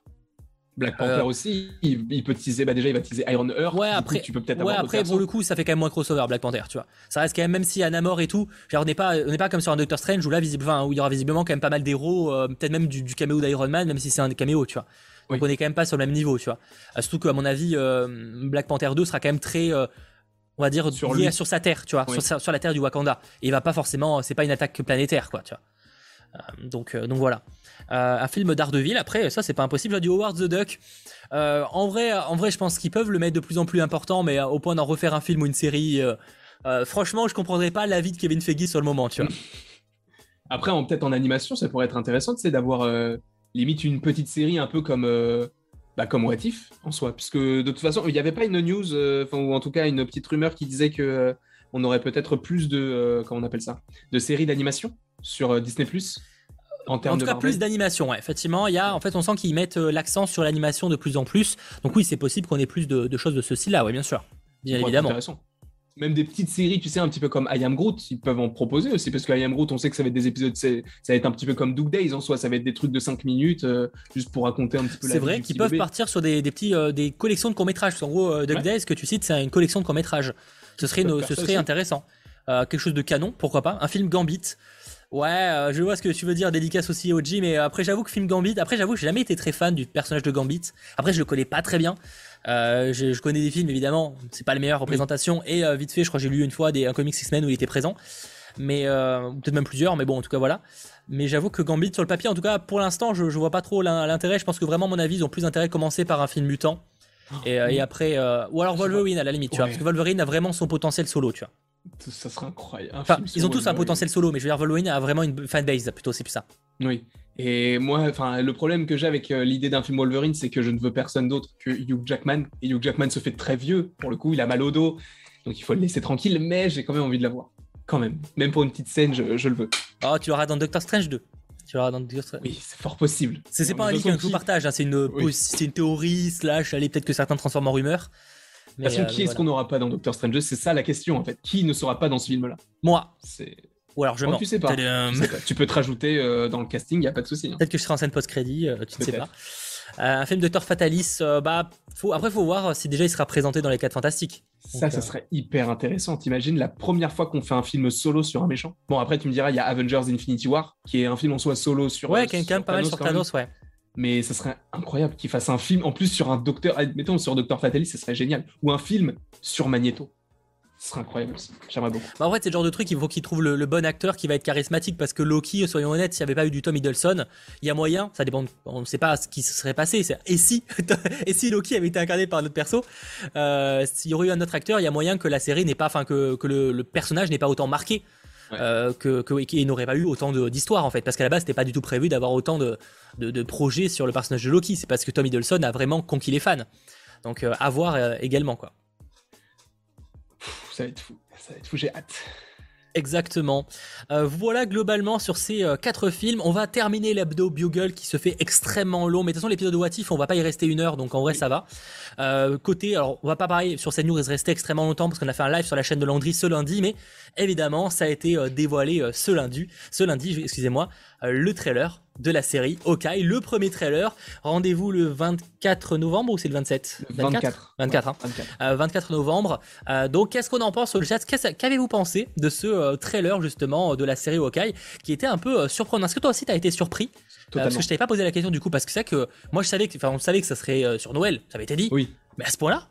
Black Panther aussi, il, peut teaser, bah déjà il va teaser Iron Earth. Ouais, après, tu peux peut-être ouais, après pour le coup, ça fait quand même moins crossover Black Panther, tu vois. Ça reste quand même, même si a Namor et tout, on n'est pas, on pas comme sur un Doctor Strange où là, visiblement, où il y aura visiblement quand même pas mal d'héros, peut-être même du, du caméo d'Iron Man, même si c'est un caméo, tu vois. Donc on est quand même pas sur le même niveau, tu vois. Euh, surtout qu'à mon avis, euh, Black Panther 2 sera quand même très. Euh, on va dire sur, sur sa terre, tu vois, sur, la terre du Wakanda. Et il va pas forcément, c'est pas une attaque planétaire, quoi, tu vois. Euh, donc, donc voilà. un film d'Ardeville. Après, ça, c'est pas impossible. Du Howard the Duck. en vrai, en vrai, je pense qu'ils peuvent le mettre de plus en plus important, mais au point d'en refaire un film ou une série. franchement, je comprendrais pas l'avis de Kevin Feige sur le moment, tu vois. Après, peut-être en animation, ça pourrait être intéressant, tu sais, d'avoir limite une petite série un peu comme bah, comme What en soi, puisque de toute façon, il n'y avait pas une news, euh, ou en tout cas une petite rumeur qui disait que euh, on aurait peut-être plus de, euh, comment on appelle ça, de séries d'animation sur Disney en, termes en tout cas, plus d'animation, effectivement. Il y a, en fait, on sent qu'ils mettent l'accent sur l'animation de plus en plus. Donc oui, c'est possible qu'on ait plus de, choses de ce style-là, oui, bien sûr. Bien évidemment. Intéressant même des petites séries, tu sais, un petit peu comme I Am Groot, ils peuvent en proposer aussi, parce que I Am Groot, on sait que ça va être des épisodes, ça va être un petit peu comme Doug Days en soi, ça va être des trucs de 5 minutes, euh, juste pour raconter un petit peu la C'est vrai qu'ils peuvent partir sur des, petits, euh, des collections de courts-métrages. En gros, euh, Doug Days, que tu cites, c'est une collection de courts-métrages. Ce serait, ce serait intéressant. quelque chose de canon, pourquoi pas. Un film Gambit. Ouais, je vois ce que tu veux dire, dédicace aussi au G, mais après j'avoue que film Gambit, après j'avoue que j'ai jamais été très fan du personnage de Gambit. Après je le connais pas très bien. Euh, je, connais des films évidemment, c'est pas la meilleure représentation. Et euh, vite fait, je crois que j'ai lu une fois des, un comics X-Men où il était présent. Mais euh, peut-être même plusieurs, mais bon, en tout cas voilà. Mais j'avoue que Gambit sur le papier, en tout cas pour l'instant, je, je vois pas trop l'intérêt. Je pense que vraiment, à mon avis, ils ont plus intérêt de commencer par un film mutant. Et, et après, ou alors Wolverine à la limite, tu vois, parce que Wolverine a vraiment son potentiel solo, tu vois. Ça serait incroyable. ils ont tous un potentiel solo, mais je veux dire, Wolverine a vraiment une fanbase, plutôt, c'est plus ça. Oui. Et moi, enfin, le problème que j'ai avec euh, l'idée d'un film Wolverine, c'est que je ne veux personne d'autre que Hugh Jackman. Et Hugh Jackman se fait très vieux, pour le coup, il a mal au dos, donc il faut le laisser tranquille, mais j'ai quand même envie de la voir. Quand même. Même pour une petite scène, je, le veux. Oh, tu l'auras dans Doctor Strange 2. Tu l'auras dans Doctor Strange. Oui, c'est fort possible. C'est pas un lien que je partage, hein, c'est une, une, théorie, slash, allez, peut-être que certains transforment en rumeur. De toute façon, qui est-ce qu'on n'aura pas dans Doctor Strange 2 C'est ça la question, en fait. Qui ne sera pas dans ce film-là? Moi. C'est. Ou alors je oh, tu, sais pas. tu peux te rajouter euh, dans le casting, il n'y a pas de souci. Hein. Peut-être que je serai en scène post-crédit, euh, tu ne sais pas. Euh, un film de Thor Fatalis, bah, faut, après, faut voir si déjà il sera présenté dans les 4 Fantastiques. Ça, ça serait hyper intéressant. T'imagines la première fois qu'on fait un film solo sur un méchant? Bon, après, tu me diras, il y a Avengers Infinity War, qui est un film en soi solo sur. Ouais, qui est quand même pas mal sur Thanos, ouais. Mais ça serait incroyable qu'il fasse un film, en plus sur un docteur, mettons sur Docteur Fatalis, ça serait génial. Ou un film sur Magneto. Ce serait incroyable J'aimerais beaucoup. Bah en fait, c'est le genre de truc, il faut qu'il trouve le, bon acteur qui va être charismatique parce que Loki, soyons honnêtes, s'il n'y avait pas eu du Tom Hiddleston, il y a moyen, ça dépend, on ne sait pas ce qui se serait passé. Et si, et si Loki avait été incarné par un autre perso, euh, s'il y aurait eu un autre acteur, il y a moyen que la série n'est pas, enfin que, que le, personnage n'est pas autant marqué. Euh, que, qu'il n'aurait pas eu autant d'histoires en fait parce qu'à la base c'était pas du tout prévu d'avoir autant de, de, projets sur le personnage de Loki c'est parce que Tom Hiddleston a vraiment conquis les fans donc euh, à voir également quoi ça va être fou. Ça va être fou, j'ai hâte. Exactement. Euh, voilà globalement sur ces euh, quatre films. On va terminer l'abdo Bugle qui se fait extrêmement long. Mais de toute façon, l'épisode de What If, on va pas y rester une heure, donc en vrai, ça va. Euh, côté, alors on va pas parler sur cette news rester extrêmement longtemps parce qu'on a fait un live sur la chaîne de Landry ce lundi, mais évidemment, ça a été dévoilé ce lundi. Ce lundi, excusez-moi, le trailer de la série Hawkeye, le premier trailer. Rendez-vous le 24 novembre ou c'est le 27 24 24, 24. novembre. Euh, donc qu'est-ce qu'on en pense sur le chat Qu'avez-vous pensé de ce euh, trailer justement de la série Hawkeye qui était un peu euh, surprenant? Est-ce que toi aussi tu as été surpris? Parce que je t'avais pas posé la question du coup parce que c'est que moi je savais que enfin on savait que ça serait sur Noël, ça avait été dit. Oui. Mais à ce point-là?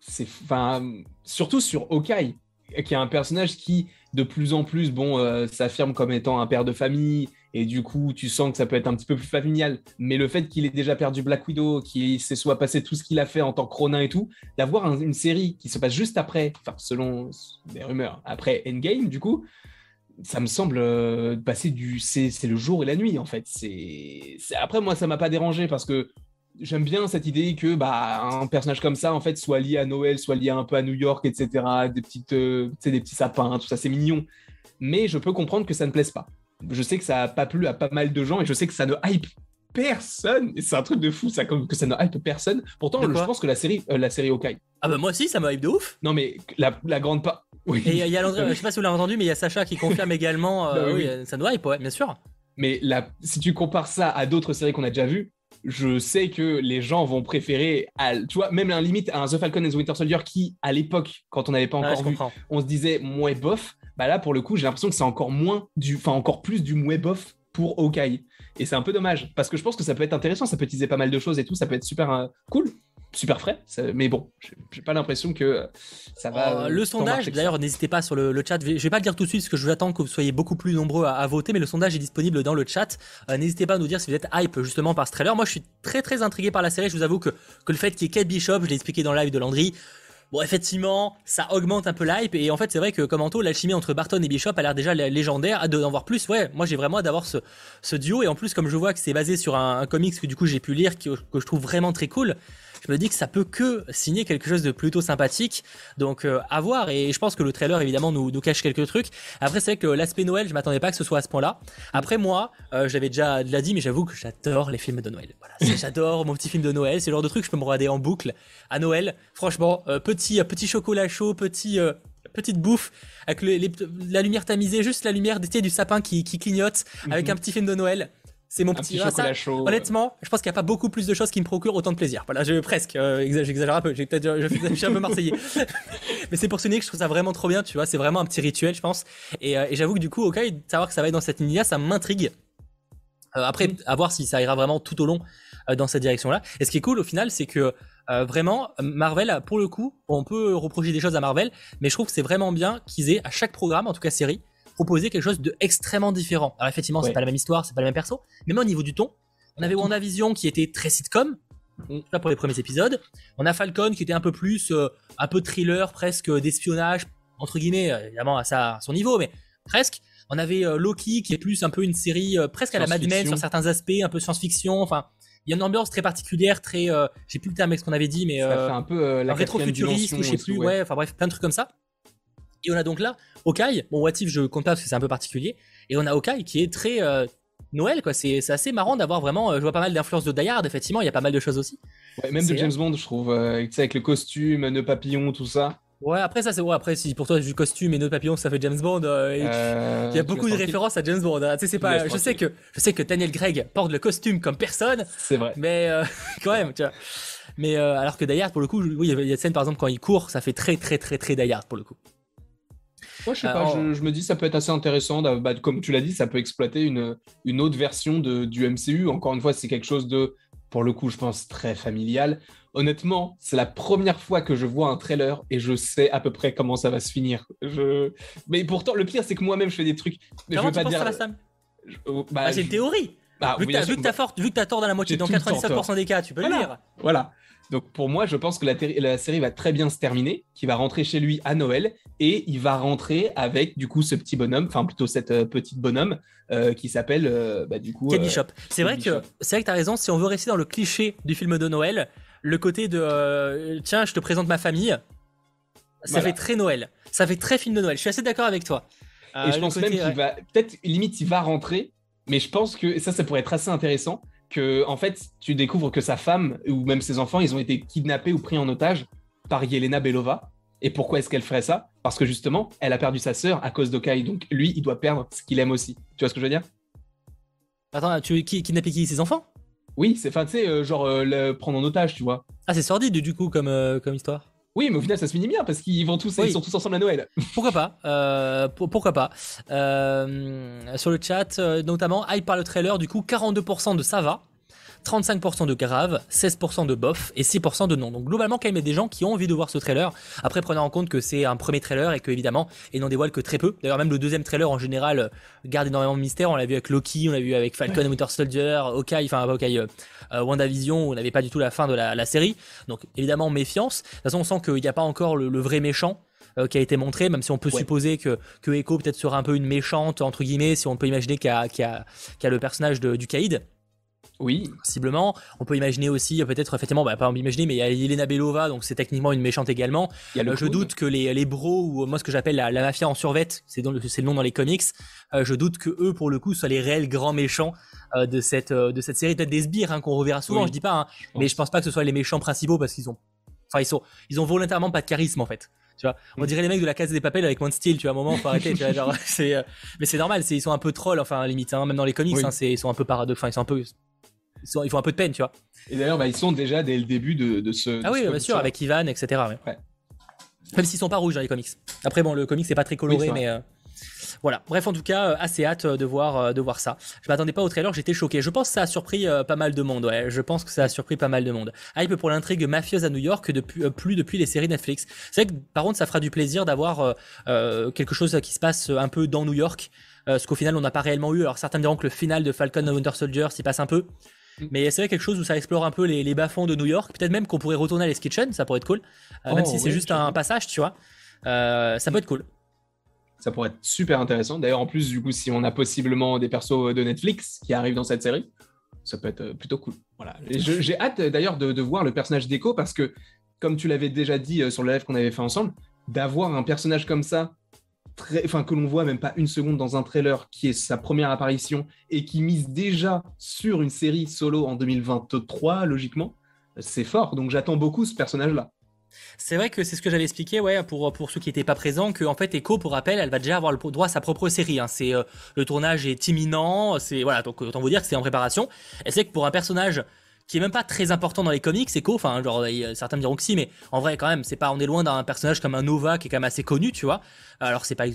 C'est enfin surtout sur Hawkeye qui est un personnage qui de plus en plus bon s'affirme comme étant un père de famille et du coup tu sens que ça peut être un petit peu plus familial. Mais le fait qu'il ait déjà perdu Black Widow, qu'il s'est soit passé tout ce qu'il a fait en tant que Ronin et tout, d'avoir une série qui se passe juste après, enfin selon les rumeurs, après Endgame du coup, ça me semble euh, passer du c'est le jour et la nuit en fait. C'est après moi ça m'a pas dérangé parce que j'aime bien cette idée que bah un personnage comme ça en fait soit lié à Noël, soit lié un peu à New York, etc. Des petites, euh, des petits sapins, tout ça c'est mignon. Mais je peux comprendre que ça ne plaise pas je sais que ça a pas plu à pas mal de gens et je sais que ça ne hype personne. C'est un truc de fou, ça, que ça ne hype personne. Pourtant, je pense que la série, euh, la série Hawkeye. Ah bah moi aussi, ça me hype de ouf. Non mais la, grande part. Oui. Et il y a je sais pas si vous l'avez entendu, mais il y a Sacha qui confirme également. Euh, bah oui. ça nous hype, ouais, bien sûr. Mais la, si tu compares ça à d'autres séries qu'on a déjà vues, je sais que les gens vont préférer, à, tu vois, même un limite à un The Falcon and the Winter Soldier qui, à l'époque, quand on n'avait pas encore vu, on se disait moins bof. Bah là, pour le coup, j'ai l'impression que c'est encore moins du, enfin encore plus du mouet bof pour Hawkeye. Et c'est un peu dommage parce que je pense que ça peut être intéressant, ça peut utiliser pas mal de choses et tout, ça peut être super euh, cool. super frais. Mais bon, j'ai pas l'impression que ça va. Oh, le sondage, d'ailleurs, n'hésitez pas sur le, chat. Je vais pas le dire tout de suite parce que je vous attends que vous soyez beaucoup plus nombreux à, voter, mais le sondage est disponible dans le chat. Euh, n'hésitez pas à nous dire si vous êtes hype justement par ce trailer. Moi, je suis très très intrigué par la série. Je vous avoue que, que le fait qu'il y ait Kate Bishop, je l'ai expliqué dans le live de Landry, Bon, effectivement, ça augmente un peu l'hype. Et en fait, c'est vrai que, comme Anto, l'alchimie entre Barton et Bishop a l'air déjà légendaire. D'en voir plus, ouais. Moi, j'ai vraiment hâte d'avoir ce, duo. Et en plus, comme je vois que c'est basé sur un, comics que du coup j'ai pu lire, que je trouve vraiment très cool, je me dis que ça peut que signer quelque chose de plutôt sympathique. Donc euh, à voir. Et je pense que le trailer évidemment nous, nous cache quelques trucs. Après c'est vrai que l'aspect Noël, je m'attendais pas que ce soit à ce point-là. Après moi, euh, j'avais déjà, déjà dit, mais j'avoue que j'adore les films de Noël. Voilà, j'adore mon petit film de Noël. C'est le genre de truc que je peux me regarder en boucle à Noël. Franchement, euh, petit petit chocolat chaud, petit petite bouffe avec la lumière tamisée, juste la lumière d'été du sapin qui, qui clignote, avec mhm. un petit film de Noël. C'est mon petit, chocolat chaud. Honnêtement, je pense qu'il n'y a pas beaucoup plus de choses qui me procurent autant de plaisir. Voilà, je presque, euh, j'exagère un peu, j'ai peut-être, je, suis un peu marseillais. Mais c'est pour souligner que je trouve ça vraiment trop bien, tu vois, c'est vraiment un petit rituel, je pense. Et, euh, j'avoue que du coup, ok, savoir que ça va être dans cette ligne-là, ça m'intrigue. Euh, après, mm. à voir si ça ira vraiment tout au long dans cette direction-là. Et ce qui est cool au final, c'est que vraiment, Marvel, pour le coup, on peut reprocher des choses à Marvel, mais je trouve que c'est vraiment bien qu'ils aient à chaque programme, en tout cas série, proposer quelque chose de extrêmement différent. Alors effectivement, c'est pas la même histoire, c'est pas le même perso, mais même au niveau du ton, on avait WandaVision qui était très sitcom, là pour les premiers épisodes. On a Falcon qui était un peu plus, euh, un peu thriller, presque d'espionnage, entre guillemets, euh, évidemment à, sa, son niveau, mais presque. On avait euh, Loki qui est plus un peu une série presque à la Mad Men sur certains aspects, un peu science-fiction, enfin. Il y a une ambiance très particulière, très, j'ai plus le terme avec ce qu'on avait dit, mais ça fait un peu la rétro-futuriste, je sais plus, ouais. enfin bref, plein de trucs comme ça. Et on a donc là Okai, bon What If je compte pas parce que c'est un peu particulier, et on a Okai qui est très euh, Noël quoi, c'est assez marrant d'avoir vraiment, euh, je vois pas mal d'influence de Die Hard, effectivement, il y a pas mal de choses aussi. Ouais, même de James Bond je trouve, euh, avec le costume, nœud papillon, tout ça. Ouais, après ça c'est ouais, après si pour toi du costume et nœud papillon ça fait James Bond, il y a beaucoup de références à James Bond. Hein. Tu sais c'est pas, je sais que je sais que Daniel Craig porte le costume comme personne. C'est vrai. Mais quand même, tu vois. Mais alors que Die Hard pour le coup, oui, il y a des scènes par exemple quand il court, ça fait très très très très Die Hard pour le coup. Moi, je sais pas, je, me dis ça peut être assez intéressant. Bah, comme tu l'as dit, ça peut exploiter une, une autre version de, du MCU. Encore une fois, c'est quelque chose de, pour le coup, je pense, très familial. Honnêtement, c'est la première fois que je vois un trailer et je sais à peu près comment ça va se finir. Je... Mais pourtant, le pire, c'est que moi-même, je fais des trucs. Comment je veux pas dire. Ça, Sam? Oh, bah, bah, c'est une théorie. Bah, vu, que tu as, as tort dans la moitié, dans 97% des cas, tu peux le dire. Voilà. Donc pour moi, je pense que la, série va très bien se terminer, qu'il va rentrer chez lui à Noël et il va rentrer avec du coup ce petit bonhomme, enfin plutôt cette euh, petite bonhomme euh, qui s'appelle euh, bah, du coup. Kate Bishop. C'est vrai que c'est vrai que as raison. Si on veut rester dans le cliché du film de Noël, le côté de tiens, je te présente ma famille, ça fait très Noël. Ça fait très film de Noël. Je suis assez d'accord avec toi. Et je pense même qu'il va peut-être limite il va rentrer, mais je pense que ça, ça pourrait être assez intéressant que en fait tu découvres que sa femme ou même ses enfants ils ont été kidnappés ou pris en otage par Yelena Belova. Et pourquoi est-ce qu'elle ferait ça? Parce que justement, elle a perdu sa sœur à cause d'Okai. Donc lui, il doit perdre ce qu'il aime aussi. Tu vois ce que je veux dire? Attends, tu veux kidnapper qui? Ses enfants? Oui, c'est enfin tu sais euh, genre euh, le prendre en otage, tu vois. Ah, c'est sordide du coup comme euh, comme histoire. Oui, mais au final, ça se finit bien parce qu'ils vont tous, ils sont tous ensemble à Noël. Pourquoi pas Pourquoi pas Sur le chat, notamment, hype par le trailer, du coup, 42% de ça va. 35% de grave, 16% de bof et 6% de non. Donc globalement, quand même, il y a des gens qui ont envie de voir ce trailer. Après, prenant en compte que c'est un premier trailer et que évidemment, il n'en dévoile que très peu. D'ailleurs, même le deuxième trailer en général euh, garde énormément de mystère. On l'a vu avec Loki, on l'a vu avec Falcon et Winter Soldier, Hawkeye, enfin Hawkeye, euh, euh, WandaVision, où on n'avait pas du tout la fin de la, série. Donc évidemment, méfiance. De toute façon, on sent qu'il n'y a pas encore le, vrai méchant. qui a été montré, même si on peut supposer que, que Echo peut-être sera un peu une méchante, entre guillemets, si on peut imaginer qu'il y, a, le personnage de, du Kaïd. Oui. Possiblement. On peut imaginer aussi, peut-être, effectivement, bah, pas imaginer, mais il y a Yelena Belova, donc c'est techniquement une méchante également. Euh, je doute que les, les bros, ou moi ce que j'appelle la, mafia en survette, c'est le nom dans les comics, euh, je doute que eux, pour le coup, soient les réels grands méchants euh, de, cette, de cette série. Peut-être des sbires hein, qu'on reverra souvent, je dis pas, hein, mais je pense pas que ce soit les méchants principaux parce qu'ils ont. Enfin, ils, sont, ils ont volontairement pas de charisme en fait. Tu vois, on mm. dirait les mecs de la case des papels avec moins de style, tu vois, à un moment, faut arrêter, tu vois, genre, c'est, mais c'est normal, c'est, ils sont un peu trolls, enfin, limite, hein, même dans les comics, hein, c'est, ils sont un peu paradoxaux, enfin, ils sont un peu, ils, font un peu de peine, tu vois. Et d'ailleurs, bah, ils sont déjà dès le début de, ce. Ah oui, bien sûr, avec Ivan, etc. Même s'ils sont pas rouges dans les comics. Après, bon, le comics c'est pas très coloré, mais. Euh, voilà. Bref, en tout cas, assez hâte de voir, de voir ça. Je m'attendais pas au trailer, j'étais choqué. Je pense que ça a surpris pas mal de monde. Ouais, je pense que ça a surpris pas mal de monde. Hype pour l'intrigue mafieuse à New York depuis, plus depuis les séries Netflix. C'est vrai que par contre, ça fera du plaisir d'avoir quelque chose qui se passe un peu dans New York. ce qu'au final on n'a pas réellement eu. Alors certains diront que le final de Falcon and Winter Soldier s'y passe un peu. Mm. Mais c'est vrai quelque chose où ça explore un peu les, bas-fonds de New York. Peut-être même qu'on pourrait retourner à les Kitchen, ça pourrait être cool. Euh, même oh, si c'est juste un passage, tu vois. Euh, ça peut être cool. Ça pourrait être super intéressant. D'ailleurs, en plus, du coup, si on a possiblement des persos de Netflix qui arrivent dans cette série, ça peut être euh, plutôt cool. Voilà. J'ai hâte d'ailleurs de, voir le personnage d'Echo parce que, comme tu l'avais déjà dit sur le live qu'on avait fait ensemble, d'avoir un personnage comme ça enfin que l'on voit même pas une seconde dans un trailer qui est sa première apparition et qui mise déjà sur une série solo en 2023 logiquement, c'est fort. Donc j'attends beaucoup ce personnage-là. C'est vrai que c'est ce que j'avais expliqué, ouais, pour, pour ceux qui n'étaient pas présents, que en fait Echo, pour rappel, elle va déjà avoir le droit à sa propre série. Hein. C'est euh, le tournage est imminent, c'est voilà, donc autant vous dire que c'est en préparation. Et c'est que pour un personnage qui est même pas très important dans les comics, c'est co, enfin genre certains me diront que si, mais en vrai quand même, c'est pas, on est loin d'un personnage comme un Nova qui est quand même assez connu, tu vois. Alors c'est pas,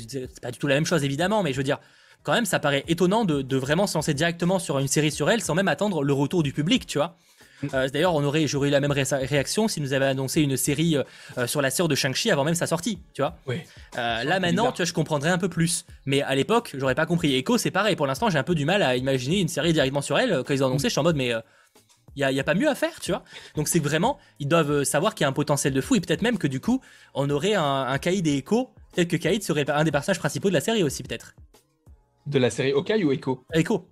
pas du tout la même chose évidemment, mais je veux dire, quand même, ça paraît étonnant de, vraiment se lancer directement sur une série sur elle sans même attendre le retour du public, tu vois. Euh, d'ailleurs, on aurait, j'aurais eu la même réaction si nous avait annoncé une série euh, euh, sur la sœur de Shang-Chi avant même sa sortie, tu vois. Oui. là maintenant, tu vois, je comprendrais un peu plus. Mais à l'époque, j'aurais pas compris. Echo, c'est pareil. Pour l'instant, j'ai un peu du mal à imaginer une série directement sur elle. Quand ils ont annoncé, je suis en mode, mais il n'y a, pas mieux à faire, tu vois. Donc c'est vraiment, ils doivent euh, savoir qu'il y a un potentiel de fou et peut-être même que du coup, on aurait un, un Kaïd et Echo. Peut-être que Kaïd serait un des personnages principaux de la série aussi, peut-être. De la série Okai ou Echo Echo.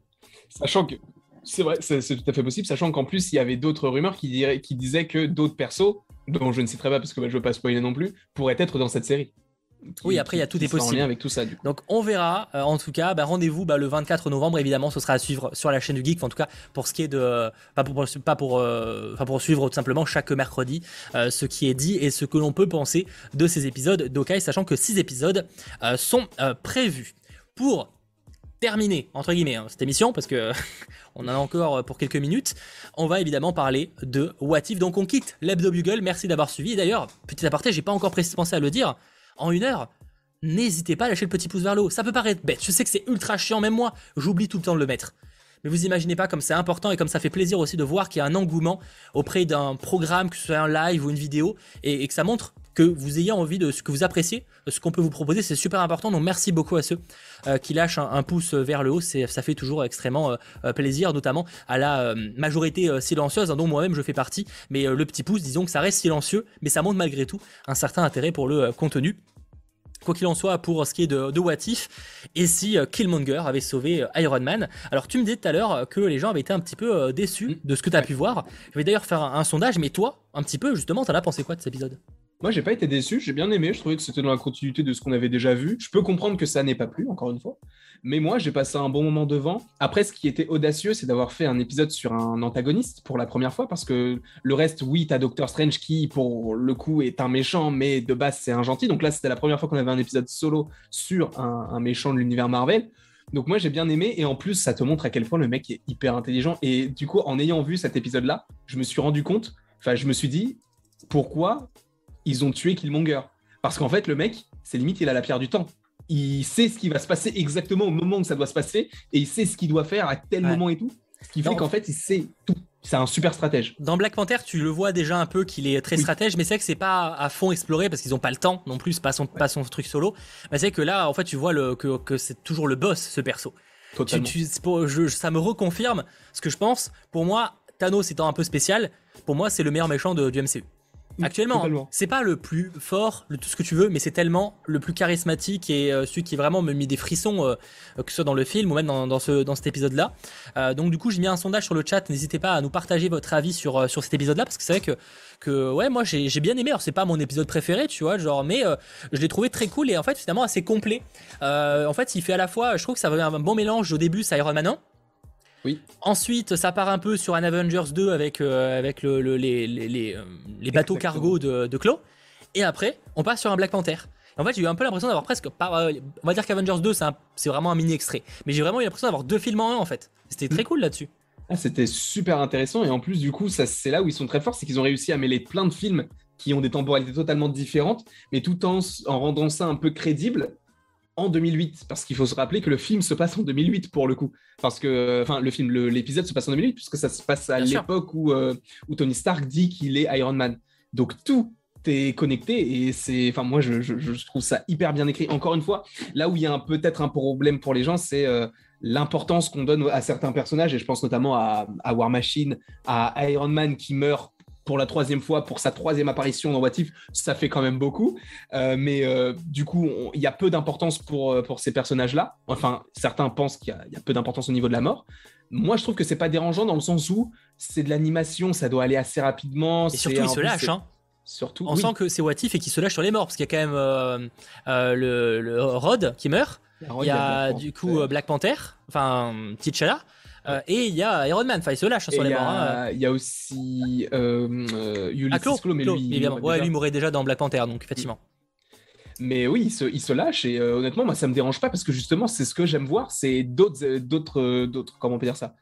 Sachant que c'est vrai, c'est tout à fait possible, sachant qu'en plus, il y avait d'autres rumeurs qui, qui disaient que d'autres persos, dont je ne citerai pas parce que bah, je ne veux pas spoiler non plus, pourraient être dans cette série oui, après, il y a tout est possible. En lien avec tout ça, Donc, on verra. Euh, en tout cas, bah, rendez-vous bah, le 24 novembre. Évidemment, ce sera à suivre sur la chaîne du Geek. en tout cas, pour ce qui est de. Pas pour, pas pour, euh, pour suivre tout simplement chaque mercredi euh, ce qui est dit et ce que l'on peut penser de ces épisodes d'Okai, sachant que 6 épisodes sont prévus. Pour terminer, entre guillemets, hein, cette émission, parce que on en a encore pour quelques minutes, on va évidemment parler de What If. Donc, on quitte l'Hebdo Bugle. Merci d'avoir suivi. D'ailleurs, petit aparté, j'ai pas encore pensé à le dire en une heure, n'hésitez pas à lâcher le petit pouce vers le haut. Ça peut paraître bête, je sais que c'est ultra chiant, même moi, j'oublie tout le temps de le mettre. Mais vous imaginez pas comme c'est important et comme ça fait plaisir aussi de voir qu'il y a un engouement auprès d'un programme, que ce soit un live ou une vidéo, et, que ça montre que vous ayez envie de ce que vous appréciez, ce qu'on peut vous proposer, c'est super important. Donc merci beaucoup à ceux euh, qui lâchent un, pouce vers le haut, ça fait toujours extrêmement euh, euh, plaisir, notamment à la majorité silencieuse, hein, dont moi-même je fais partie. Mais le petit pouce, disons que ça reste silencieux, mais ça montre malgré tout un certain intérêt pour le contenu. Quoi qu'il en soit, pour ce qui est de, de What If, et si Killmonger avait sauvé Iron Man? Alors, tu me disais tout à l'heure que les gens avaient été un petit peu déçus mm. de ce que tu as pu voir. Je vais d'ailleurs faire un, sondage, mais toi, un petit peu, justement, t'en as pensé quoi de cet épisode? Moi, j'ai pas été déçu, j'ai bien aimé, je trouvais que c'était dans la continuité de ce qu'on avait déjà vu. Je peux comprendre que ça n'est pas plus, encore une fois. Mais moi, j'ai passé un bon moment devant. Après, ce qui était audacieux, c'est d'avoir fait un épisode sur un antagoniste pour la première fois, parce que le reste, oui, t'as Doctor Strange qui, pour le coup, est un méchant, mais de base, c'est un gentil. Donc là, c'était la première fois qu'on avait un épisode solo sur un, méchant de l'univers Marvel. Donc moi j'ai bien aimé et en plus ça te montre à quel point le mec est hyper intelligent et du coup en ayant vu cet épisode là, je me suis rendu compte, enfin je me suis dit pourquoi ils ont tué Killmonger. Parce qu'en fait, le mec, c'est limite, il a la pierre du temps. Il sait ce qui va se passer exactement au moment où ça doit se passer et il sait ce qu'il doit faire à tel moment et tout. Ce qui fait qu'en fait, il sait tout. C'est un super stratège. Dans Black Panther, tu le vois déjà un peu qu'il est très stratège, mais c'est que c'est pas à fond exploré parce qu'ils n'ont pas le temps non plus, pas son, pas son truc solo. Mais c'est que là, en fait, tu vois le, que, que c'est toujours le boss, ce perso. Ça me reconfirme ce que je pense. Pour moi, Thanos étant un peu spécial, pour moi, c'est le meilleur méchant de, du MCU. Actuellement, c'est pas le plus fort, le, tout ce que tu veux, mais c'est tellement le plus charismatique et euh, celui qui vraiment me met des frissons, euh, que ce soit dans le film ou même dans, ce, dans cet épisode-là. Euh, donc du coup, j'ai mis un sondage sur le chat. N'hésitez pas à nous partager votre avis sur, sur cet épisode-là, parce que c'est vrai que, que ouais, moi j'ai bien aimé. Alors c'est pas mon épisode préféré, tu vois, genre, mais je l'ai trouvé très cool et en fait finalement assez complet. en fait, il fait à la fois, je trouve que ça avait un bon mélange au début, ça Iron Man 1 oui. Ensuite, ça part un peu sur un Avengers 2 avec, euh, avec le, les, les, les, euh, bateaux cargo de, de Claw. Et après, on passe sur un Black Panther. en fait, j'ai eu un peu l'impression d'avoir presque. Euh, on va dire qu'Avengers 2, c'est vraiment un mini extrait. Mais j'ai vraiment eu l'impression d'avoir deux films en un en fait. C'était très cool là-dessus. Ah, C'était super intéressant. Et en plus, du coup, c'est là où ils sont très forts c'est qu'ils ont réussi à mêler plein de films qui ont des temporalités totalement différentes, mais tout en, en rendant ça un peu crédible en 2008, parce qu'il faut se rappeler que le film se passe en 2008 pour le coup, parce que, enfin, le film, l'épisode se passe en 2008, puisque ça se passe à l'époque où, euh, où Tony Stark dit qu'il est Iron Man. Donc tout est connecté et c'est, enfin, moi, je, je, trouve ça hyper bien écrit. Encore une fois, là où il y a peut-être un problème pour les gens, c'est euh, l'importance qu'on donne à certains personnages, et je pense notamment à, à War Machine, à Iron Man qui meurt pour la troisième fois, pour sa troisième apparition dans What ça fait quand même beaucoup. Euh, mais euh, du coup, il y a peu d'importance pour, euh, pour ces personnages-là. Enfin, certains pensent qu'il y, a peu d'importance au niveau de la mort. Moi, je trouve que c'est pas dérangeant dans le sens où c'est de l'animation, ça doit aller assez rapidement. Et surtout, il se lâche. Hein. Surtout, on sent que c'est What et qu'il se lâche sur les morts, parce qu'il y a quand même le, le, Rod qui meurt. Il y a, du coup Black Panther, enfin T'Challa. Euh, et il y a Iron Man, enfin il se lâche sur les. Hein. Il y a aussi euh, euh Ulysses ah, mais lui, évidemment. Ouais, lui mourrait déjà dans Black Panther, donc effectivement. Mais oui, il se, il se lâche et euh, honnêtement, moi ça me dérange pas parce que justement, c'est ce que j'aime voir, c'est d'autres, d'autres, d'autres, comment on peut dire ça,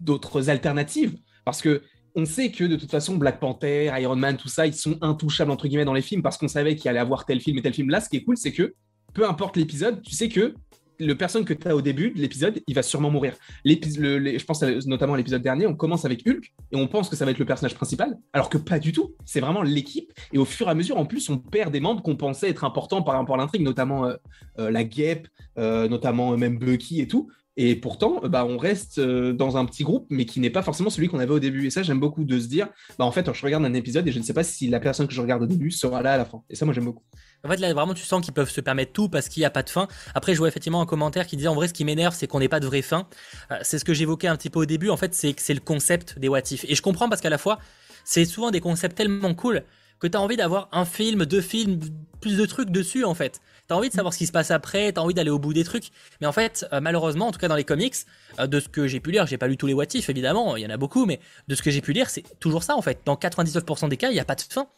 d'autres alternatives. Parce que on sait que de toute façon, Black Panther, Iron Man, tout ça, ils sont intouchables entre guillemets dans les films parce qu'on savait qu'il allait avoir tel film et tel film. Là, ce qui est cool, c'est que peu importe l'épisode, tu sais que le personne que tu as au début de l'épisode, il va sûrement mourir. je pense notamment à l'épisode dernier, on commence avec Hulk et on pense que ça va être le personnage principal, alors que pas du tout. C'est vraiment l'équipe. Et au fur et à mesure, en plus, on perd des membres qu'on pensait être importants par rapport à l'intrigue, notamment euh, euh, la Guêpe, euh, notamment même Bucky et tout. Et pourtant, bah, on reste dans un petit groupe, mais qui n'est pas forcément celui qu'on avait au début. Et ça, j'aime beaucoup de se dire, bah, en fait, je regarde un épisode et je ne sais pas si la personne que je regarde au début sera là à la fin. Et ça, moi, j'aime beaucoup. En fait, là, vraiment, tu sens qu'ils peuvent se permettre tout parce qu'il n'y a pas de fin. Après, je vois effectivement un commentaire qui disait en vrai, ce qui m'énerve, c'est qu'on n'ait pas de vraie fin. Euh, c'est ce que j'évoquais un petit peu au début. En fait, c'est c'est le concept des What If. Et je comprends parce qu'à la fois, c'est souvent des concepts tellement cool que tu as envie d'avoir un film, deux films, plus de trucs dessus en fait. Tu as envie de savoir ce qui se passe après, tu as envie d'aller au bout des trucs. Mais en fait, euh, malheureusement, en tout cas dans les comics, euh, de ce que j'ai pu lire, j'ai pas lu tous les What If évidemment, il y en a beaucoup, mais de ce que j'ai pu lire, c'est toujours ça en fait. Dans 99% des cas, il n'y a pas de fin.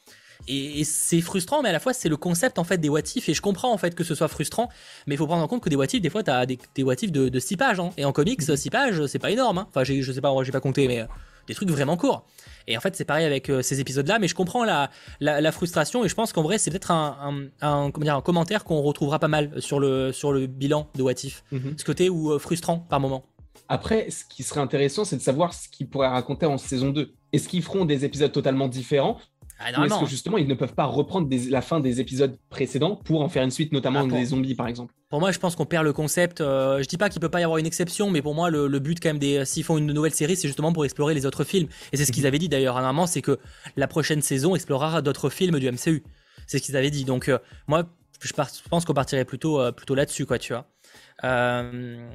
Et, c'est frustrant, mais à la fois c'est le concept en fait des what et je comprends en fait que ce soit frustrant, mais il faut prendre en compte que des what des fois t'as des, des what de, de 6 pages, hein. et en comics 6 mhm. pages c'est pas énorme, hein. enfin je sais pas, j'ai pas compté, mais euh, des trucs vraiment courts. Et en fait c'est pareil avec euh, ces épisodes-là, mais je comprends la, la, frustration et je pense qu'en vrai c'est peut-être un, un, dire, un commentaire qu'on retrouvera pas mal sur le, sur le bilan de what mhm. ce côté ou euh, frustrant par moment. Après, ce qui serait intéressant, c'est de savoir ce qu'ils pourraient raconter en saison 2. Est-ce qu'ils feront des épisodes totalement différents? Ah, est-ce que justement ils ne peuvent pas reprendre la fin des épisodes précédents pour en faire une suite, notamment ah, des zombies par exemple? Pour moi, je pense qu'on perd le concept. Euh, je dis pas qu'il peut pas y avoir une exception, mais pour moi, le, but quand même des s'ils font une nouvelle série, c'est justement pour explorer les autres films. Et c'est ce qu'ils mhm. avaient dit d'ailleurs à un moment, c'est que la prochaine saison explorera d'autres films du MCU. C'est ce qu'ils avaient dit. Donc euh, moi, je, pense qu'on partirait plutôt euh, plutôt là-dessus, quoi, tu vois. Euh,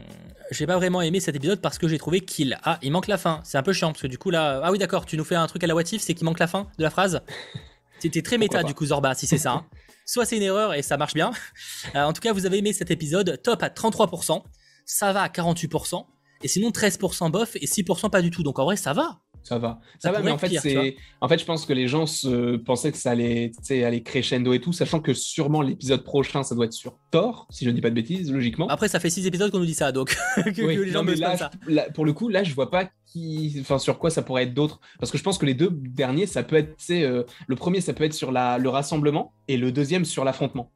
j'ai pas vraiment aimé cet épisode parce que j'ai trouvé qu'il ah il manque la fin. C'est un peu chiant parce que du coup là ah oui d'accord tu nous fais un truc à la Watif c'est qu'il manque la fin de la phrase? C'était très méta du coup Zorba si c'est ça. Hein. Soit c'est une erreur et ça marche bien. Euh, en tout cas vous avez aimé cet épisode top à 33%, ça va à 48% et sinon 13% bof et 6% pas du tout. Donc en vrai ça va ça va. Ça, va, mais en fait, c'est. En fait, je pense que les gens se pensaient que ça allait, aller crescendo et tout, sachant que sûrement l'épisode prochain, ça doit être sur Thor, si je ne dis pas de bêtises, logiquement. Après, ça fait six épisodes qu'on nous dit ça, donc que, les gens me ça. pour le coup, là, je vois pas qui, enfin, sur quoi ça pourrait être d'autres, parce que je pense que les deux derniers, ça peut être, euh, le premier, ça peut être sur la, le rassemblement, et le deuxième sur l'affrontement.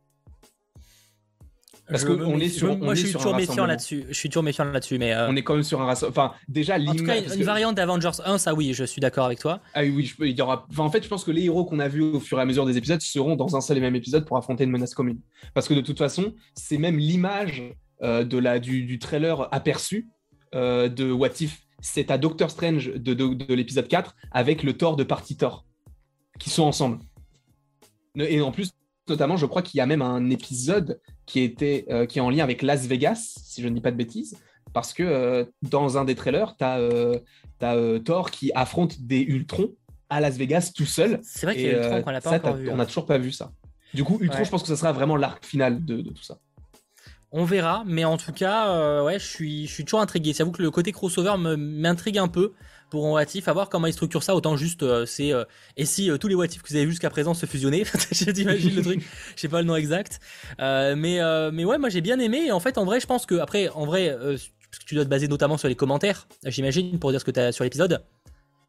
Parce qu'on est sur. Moi, je suis toujours méfiant là-dessus. Je suis toujours méfiant là-dessus, mais. Euh, on est quand même sur un rassemblement. Enfin, déjà, En tout cas, une variante d'Avengers 1, ça, oui, je suis d'accord avec toi. Ah oui, il y aura. Enfin, en fait, je pense que les héros qu'on a vus au fur et à mesure des épisodes seront dans un seul et même épisode pour affronter une menace commune. Parce que de toute façon, c'est même l'image euh, de la du, trailer aperçu euh, de What If. C'est à Doctor Strange de, de, l'épisode 4 avec le Thor de Party Thor qui sont ensemble. Et en plus, notamment, je crois qu'il y a même un épisode qui, était, euh, qui est en lien avec Las Vegas, si je ne dis pas de bêtises, parce que euh, dans un des trailers, tu as, euh, Thor qui affronte des Ultrons à Las Vegas tout seul. C'est vrai qu'il y a Ultron qu'on n'a pas encore vu. On n'a toujours pas vu ça. Du coup, Ultron, je pense que ce sera vraiment l'arc final de, tout ça. On verra, mais en tout cas, ouais, je suis, je suis toujours intrigué. J'avoue que le côté crossover m'intrigue un peu pour un Watif, à voir comment ils structurent ça. Autant juste, euh, c'est. Euh, et si euh, tous les Watifs que vous avez vus jusqu'à présent se fusionnaient J'imagine le truc. Je sais pas le nom exact. mais, mais ouais, moi j'ai bien aimé. Et en fait, en vrai, je pense que, après, en vrai, tu dois te baser notamment sur les commentaires, j'imagine, pour dire ce que tu as sur l'épisode.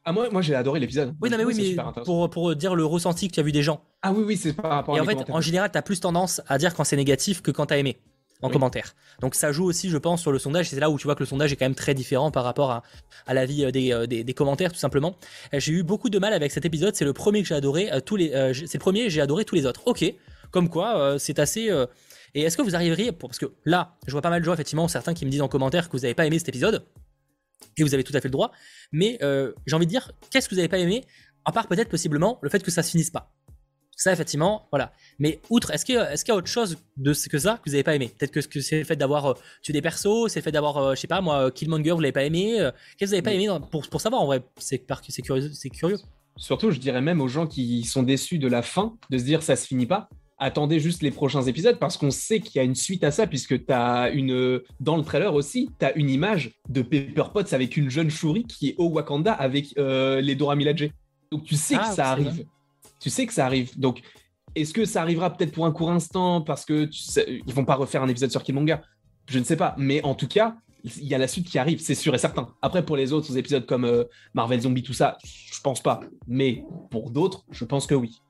Ah, moi, moi j'ai adoré l'épisode. Oui, non, mais oui, mais pour, pour dire le ressenti que tu as vu des gens. Ah oui, oui, c'est par rapport et à en fait, en général, tu as plus tendance à dire quand c'est négatif que quand tu as aimé. En commentaire. Donc ça joue aussi, je pense, sur le sondage. C'est là où tu vois que le sondage est quand même très différent par rapport à, à l'avis euh, des, des, commentaires, tout simplement. J'ai eu beaucoup de mal avec cet épisode. C'est le premier que j'ai adoré. tous les, c'est le premier, j'ai adoré tous les autres. Ok, comme quoi, c'est assez. Et est-ce que vous arriveriez, parce que là, je vois pas mal de gens, effectivement, certains qui me disent en commentaire que vous n'avez pas aimé cet épisode, et vous avez tout à fait le droit, mais j'ai envie de dire, qu'est-ce que vous n'avez pas aimé, à part peut-être possiblement le fait que ça se finisse pas? Ça, effectivement, voilà. Mais outre, est-ce qu'il y, a autre chose de ce que ça que vous n'avez pas aimé? Peut-être que, c'est le fait d'avoir euh, tué des persos, c'est le fait d'avoir, euh, je sais pas moi, Killmonger, vous l'avez pas aimé. Euh, qu'est-ce que vous n'avez pas aimé pour, pour savoir en vrai? C'est curieux. Surtout, je dirais même aux gens qui sont déçus de la fin, de se dire ça se finit pas. Attendez juste les prochains épisodes parce qu'on sait qu'il y a une suite à ça, puisque tu as une. Dans le trailer aussi, tu as une image de Pepper Potts avec une jeune Shuri qui est au Wakanda avec les Dora Milaje. Donc tu sais que ah, ça arrive tu sais que ça arrive. Donc, est-ce que ça arrivera peut-être pour un court instant parce que tu ils vont pas refaire un épisode sur Killmonger Je ne sais pas. Mais en tout cas, il y a la suite qui arrive, c'est sûr et certain. Après, pour les autres épisodes comme euh, Marvel Zombie, tout ça, je pense pas. Mais pour d'autres, je pense que oui.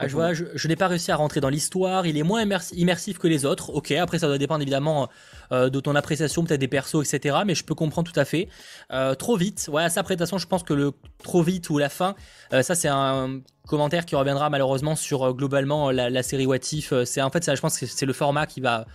Ah, je, vois, je, n'ai pas réussi à rentrer dans l'histoire, il est moins immersif que les autres. Ok, après ça doit dépendre évidemment euh, de ton appréciation, peut-être des persos, etc. Mais je peux comprendre tout à fait. Euh, trop vite, ouais, sa présentation, je pense que le trop vite ou la fin, euh, ça c'est un commentaire qui reviendra malheureusement sur globalement la, la série What If. C'est en fait ça, je pense que c'est le format qui va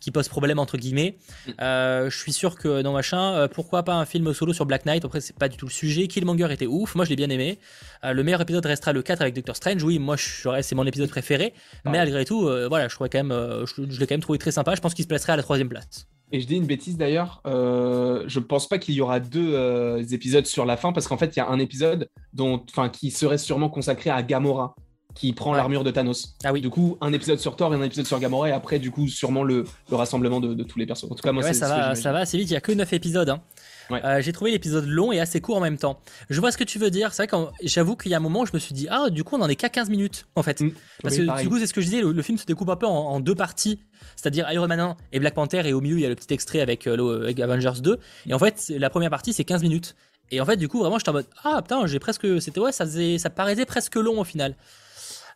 qui pose problème entre guillemets. Euh, je suis sûr que non machin, euh, pourquoi pas un film solo sur Black Knight? Après c'est pas du tout le sujet. Killmonger était ouf, moi je l'ai bien aimé. Euh, le meilleur épisode restera le 4 avec Doctor Strange. Oui, moi c'est mon épisode préféré, mais malgré tout, voilà, je quand même, je, l'ai quand même trouvé très sympa. Je pense qu'il se placerait à la troisième place. Et je dis une bêtise d'ailleurs, je pense pas qu'il y aura deux épisodes sur la fin parce qu'en fait il y a un épisode dont, enfin, qui serait sûrement consacré à Gamora qui prend l'armure de Thanos. Ah oui. Du coup, un épisode sur Thor et un épisode sur Gamora, et après, du coup, sûrement le, rassemblement de, tous les persos. En tout cas, moi, ouais, ça, va, ça va assez vite, il y a que 9 épisodes. Hein. Euh, j'ai trouvé l'épisode long et assez court en même temps. Je vois ce que tu veux dire. C'est vrai que j'avoue qu'il y a un moment où je me suis dit, ah, du coup, on en est qu'à 15 minutes, en fait. Mm. Parce que du coup, c'est ce que je disais, le, film se découpe un peu en, deux parties. C'est-à-dire Iron Man 1 et Black Panther, et au milieu, il y a le petit extrait avec, euh, avec Avengers 2. Et en fait, la première partie, c'est 15 minutes. Et en fait, du coup, vraiment, j'étais en mode, ah, putain, j'ai presque. C'était, ouais, ça, faisait, ça paraissait presque long au final.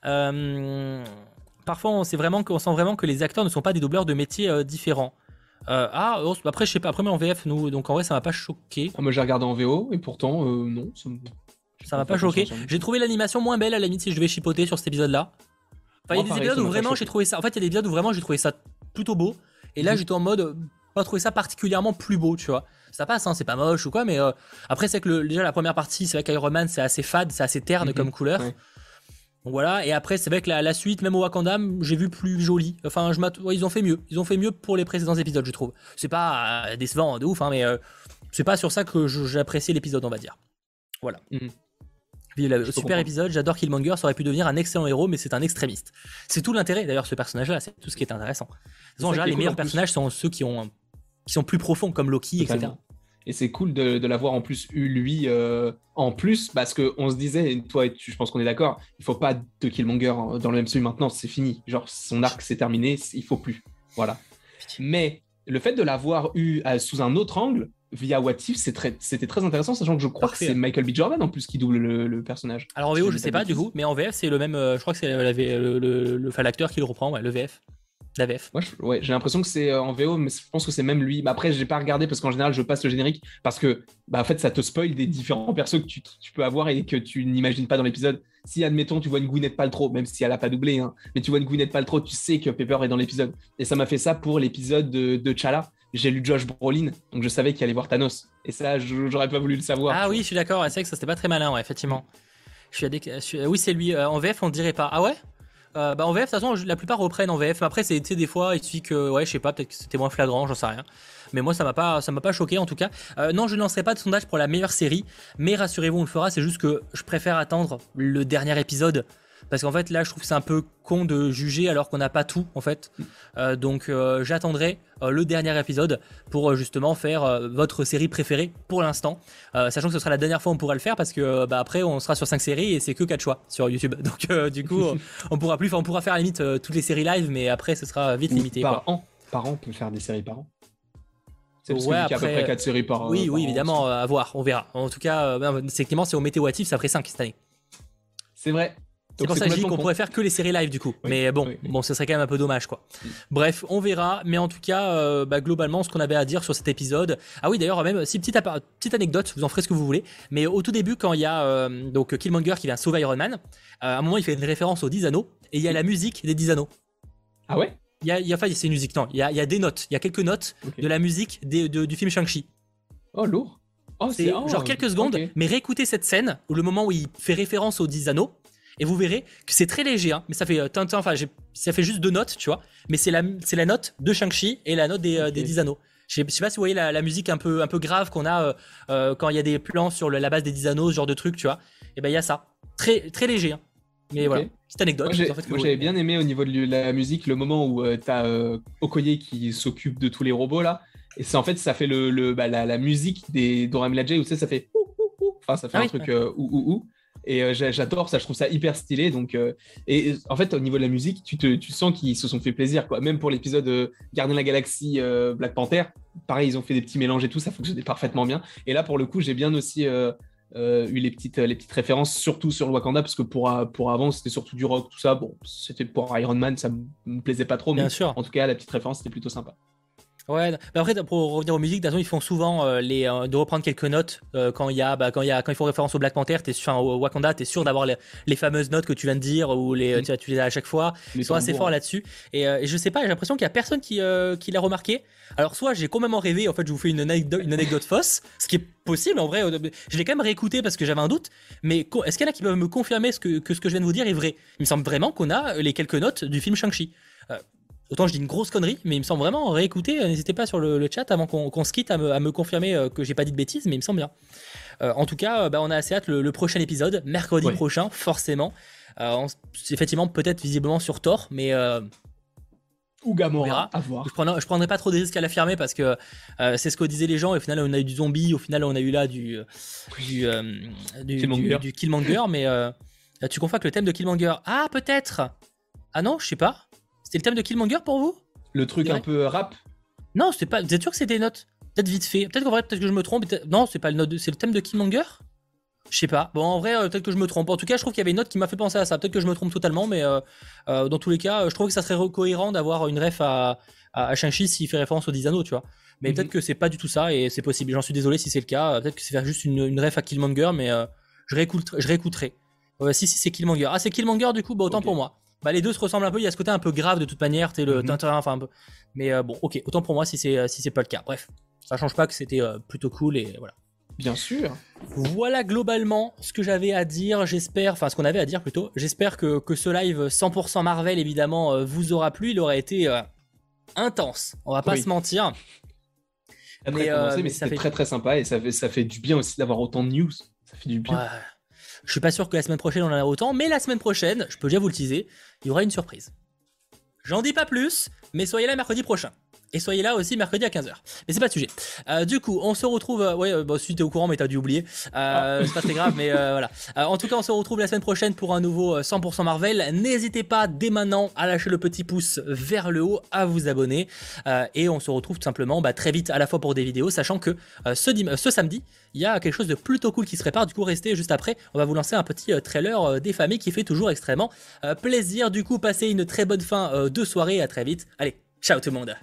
Euh, parfois, on, vraiment sent vraiment que les acteurs ne sont pas des doubleurs de métiers euh, différents. Euh, ah, oh, après, je sais pas. Après, mais en VF, nous, donc en vrai, ça m'a pas choqué. Ah, moi, j'ai regardé en VO et pourtant, non. Ça m'a pas choqué. J'ai trouvé l'animation moins belle à la limite si je devais chipoter sur cet épisode-là. il y a des épisodes où vraiment j'ai trouvé ça. En fait, il y a des épisodes où vraiment j'ai trouvé ça plutôt beau. Et là, mhm. j'étais en mode pas trouvé ça particulièrement plus beau, tu vois. Ça passe, hein, c'est pas moche ou quoi, mais après, c'est que le, déjà la première partie, c'est vrai qu'Iron Man, c'est assez fade, c'est assez terne mhm. comme couleur. Donc voilà, et après c'est vrai que la, suite, même au Wakanda, j'ai vu plus joli. Enfin, je ils ont fait mieux. Ils ont fait mieux pour les précédents épisodes, je trouve. C'est pas euh, décevant de ouf, hein, mais euh, c'est pas sur ça que j'apprécie l'épisode, on va dire. Voilà. Mhm. super épisode, j'adore Killmonger, ça aurait pu devenir un excellent héros, mais c'est un extrémiste. C'est tout l'intérêt d'ailleurs, ce personnage-là, c'est tout ce qui est intéressant. En général, les meilleurs personnages sont ceux qui, ont, qui sont plus profonds, comme Loki, etc. Et c'est cool de, l'avoir en plus eu lui euh, en plus parce qu'on se disait, toi et tu, je pense qu'on est d'accord, il faut pas de Killmonger dans le MCU maintenant, c'est fini. Genre son arc c'est terminé, il faut plus. Voilà. Mais le fait de l'avoir eu euh, sous un autre angle via What If, c'était très, intéressant, sachant que je crois que c'est Michael B. Jordan en plus qui double le, personnage. Alors en VO, je, sais pas du coup, mais en VF, c'est le même. Euh, je crois que c'est l'acteur qui le reprend, le VF. La VF. Moi, ouais, j'ai l'impression que c'est euh, en VO, mais je pense que c'est même lui. Après, j'ai pas regardé parce qu'en général, je passe le générique parce que, bah, en fait, ça te spoil des différents persos que tu, peux avoir et que tu n'imagines pas dans l'épisode. Si, admettons, tu vois une Gwyneth Paltrow, même si elle a pas doublé, hein, mais tu vois une Gwyneth Paltrow, tu sais que Pepper est dans l'épisode. Et ça m'a fait ça pour l'épisode de, de Chala. J'ai lu Josh Brolin, donc je savais qu'il allait voir Thanos. Et ça, j'aurais pas voulu le savoir. Ah oui, je suis d'accord. C'est vrai que ça, c'était pas très malin, ouais, effectivement. Je suis, Oui, c'est lui. Euh, en VF, on dirait pas. Ah ouais? Euh, bah en VF, de toute façon, la plupart reprennent en VF. Après, c'est des fois, il suffit que, ouais, je sais pas, peut-être que c'était moins flagrant, j'en sais rien. Mais moi, ça m'a pas, pas choqué en tout cas. Euh, non, je ne lancerai pas de sondage pour la meilleure série, mais rassurez-vous, on le fera. C'est juste que je préfère attendre le dernier épisode parce qu'en fait là je trouve que c'est un peu con de juger alors qu'on n'a pas tout en fait. Euh, donc euh, j'attendrai euh, le dernier épisode pour justement faire votre série préférée pour l'instant, sachant que ce sera la dernière fois on pourra le faire parce que bah, après on sera sur 5 séries et c'est que 4 choix sur YouTube. Donc du coup on pourra plus, on pourra faire à la limite toutes les séries live, mais après ce sera vite limité. Par an, par an on peut faire des séries par an. C'est parce ouais, après, à peu près 4 séries par Oui, oui, évidemment, à voir, on verra. En tout cas, c'est Clément, mettait What If, ça ferait 5 cette année. C'est vrai, C'est pour ça que je dis qu'on pourrait faire que les séries live du coup. mais bon, bon, ce serait quand même un peu dommage quoi. Bref, on verra. Mais en tout cas, euh, bah, globalement, ce qu'on avait à dire sur cet épisode. Ah oui, d'ailleurs, même si petite, petite anecdote, vous en ferez ce que vous voulez. Mais au tout début, quand il y a euh, donc Killmonger qui vient sauver Iron Man, euh, à un moment, il fait une référence aux 10 anneaux et il y a la musique des 10 anneaux. Ah ouais? Il y a, il y a, enfin, c'est une musique. Non, il y a, il y a des notes. Il y a quelques notes de la musique du film Shang-Chi. Oh lourd. Oh, c'est genre quelques secondes, mais réécoutez cette scène où le moment où il fait référence aux 10 anneaux et vous verrez que c'est très léger, hein, mais ça fait euh, enfin ça fait juste deux notes, tu vois. Mais c'est la, c'est la note de Shang-Chi et la note des, euh, des 10 anneaux. Je sais, sais pas si vous voyez la, musique un peu, un peu grave qu'on a euh, quand il y a des plans sur la base des 10 anneaux, ce genre de truc, tu vois. Et ben il y a ça. Très, très léger. Hein. Mais voilà, petite anecdote. Moi, j'avais bien aimé au niveau de la musique le moment où tu as Okoye qui s'occupe de tous les robots là. Et c'est en fait, ça fait le, le bah, la, musique des Dora Milaje où ça fait Enfin, ça fait ah un truc ou ou ou. Et euh, j'adore ça, je trouve ça hyper stylé. Donc, euh, et en fait, au niveau de la musique, tu, te, tu sens qu'ils se sont fait plaisir. Quoi. Même pour l'épisode euh, Gardien de la Galaxie Black Panther, pareil, ils ont fait des petits mélanges et tout, ça fonctionnait parfaitement bien. Et là, pour le coup, j'ai bien aussi eu les petites, les petites références, surtout sur le Wakanda, parce que pour, pour avant, c'était surtout du rock, tout ça. Bon, c'était pour Iron Man, ça me plaisait pas trop, mais sûr. en tout cas, la petite référence, c'était plutôt sympa. Ouais, mais après pour revenir aux musiques, ils font souvent euh, les euh, de reprendre quelques notes euh, quand il y a bah, quand il y a quand ils font référence au Black Panther, t'es enfin au Wakanda, t'es sûr d'avoir les, fameuses notes que tu viens de dire ou les tu, tu les as à chaque fois. ils sont assez forts là-dessus. Et, je sais pas, j'ai l'impression qu'il y a personne qui qui l'a remarqué. Alors soit j'ai complètement rêvé, en fait je vous fais une anecdote, une anecdote fausse, ce qui est possible en vrai. Je l'ai quand même réécouté parce que j'avais un doute. Mais est-ce qu'il y en a qui peuvent me confirmer ce que, que ce que je viens de vous dire est vrai? Il me semble vraiment qu'on a les quelques notes du film Shang-Chi. Autant je dis une grosse connerie, mais il me semble vraiment réécouter. Euh, n'hésitez pas sur le, chat avant qu'on se quitte à me, confirmer euh, que j'ai pas dit de bêtises, mais il me semble bien. Euh, en tout cas, bah, on a assez hâte le, prochain épisode, mercredi prochain, forcément. effectivement, peut-être visiblement sur Thor, mais. ou Gamora, à voir. Je prendrai, prendrai pas trop de risques à l'affirmer parce que c'est ce que disaient les gens. Et au final, on a eu du zombie. Au final, on a eu là du du, du, Killmonger. mais tu confonds avec le thème de Killmonger. Ah, peut-être. Ah non, je sais pas. C'est le thème de Killmonger pour vous Le truc un peu rap Non, c'est pas. Vous êtes sûr que c'est des notes Peut-être vite fait. Peut-être qu'en vrai, peut-être que je me trompe. Non, c'est pas le note. C'est le thème de Killmonger Je sais pas. Bon, en vrai, euh, peut-être que je me trompe. En tout cas, je trouve qu'il y avait une note qui m'a fait penser à ça. Peut-être que je me trompe totalement, mais euh, euh, dans tous les cas, je trouve que ça serait cohérent d'avoir une ref à, à, Shang-Chi s'il fait référence aux 10 anneaux, tu vois. Mais mhm. peut-être que c'est pas du tout ça et c'est possible. J'en suis désolé si c'est le cas. Peut-être que c'est faire juste une, ref à Killmonger, mais je, réécouterai. Je réécouterai. si, si, c'est Killmonger. Ah, c'est Killmonger, du coup, bah, autant pour moi. Bah, les deux se ressemblent un peu. Il y a ce côté un peu grave de toute manière. es le mm enfin un peu. Mais euh, bon, ok. Autant pour moi si c'est euh, si c'est pas le cas. Bref, ça change pas que c'était euh, plutôt cool et voilà. Bien sûr. Voilà globalement ce que j'avais à dire. J'espère, enfin ce qu'on avait à dire plutôt. J'espère que, que ce live 100% Marvel évidemment vous aura plu. Il aurait été intense. On va pas se mentir. mais, mais, c'était fait... très très sympa et ça fait, ça fait du bien aussi d'avoir autant de news. Ça fait du bien. Je suis pas sûr que la semaine prochaine on en a autant, mais la semaine prochaine, je peux déjà vous le teaser, il y aura une surprise. J'en dis pas plus, mais soyez là mercredi prochain. Et soyez là aussi mercredi à 15h. Mais c'est pas le sujet. Euh, du coup, on se retrouve. Euh, ouais, bon, si t'es au courant, mais t'as dû oublier. Euh, c'est pas très grave, mais voilà. en tout cas, on se retrouve la semaine prochaine pour un nouveau 100% Marvel. N'hésitez pas dès maintenant à lâcher le petit pouce vers le haut, à vous abonner. et on se retrouve tout simplement bah, très vite à la fois pour des vidéos, sachant que ce, ce samedi, il y a quelque chose de plutôt cool qui se prépare. Du coup, restez juste après. On va vous lancer un petit trailer des familles qui fait toujours extrêmement plaisir. Du coup, passez une très bonne fin de soirée. À très vite. Allez, ciao tout le monde.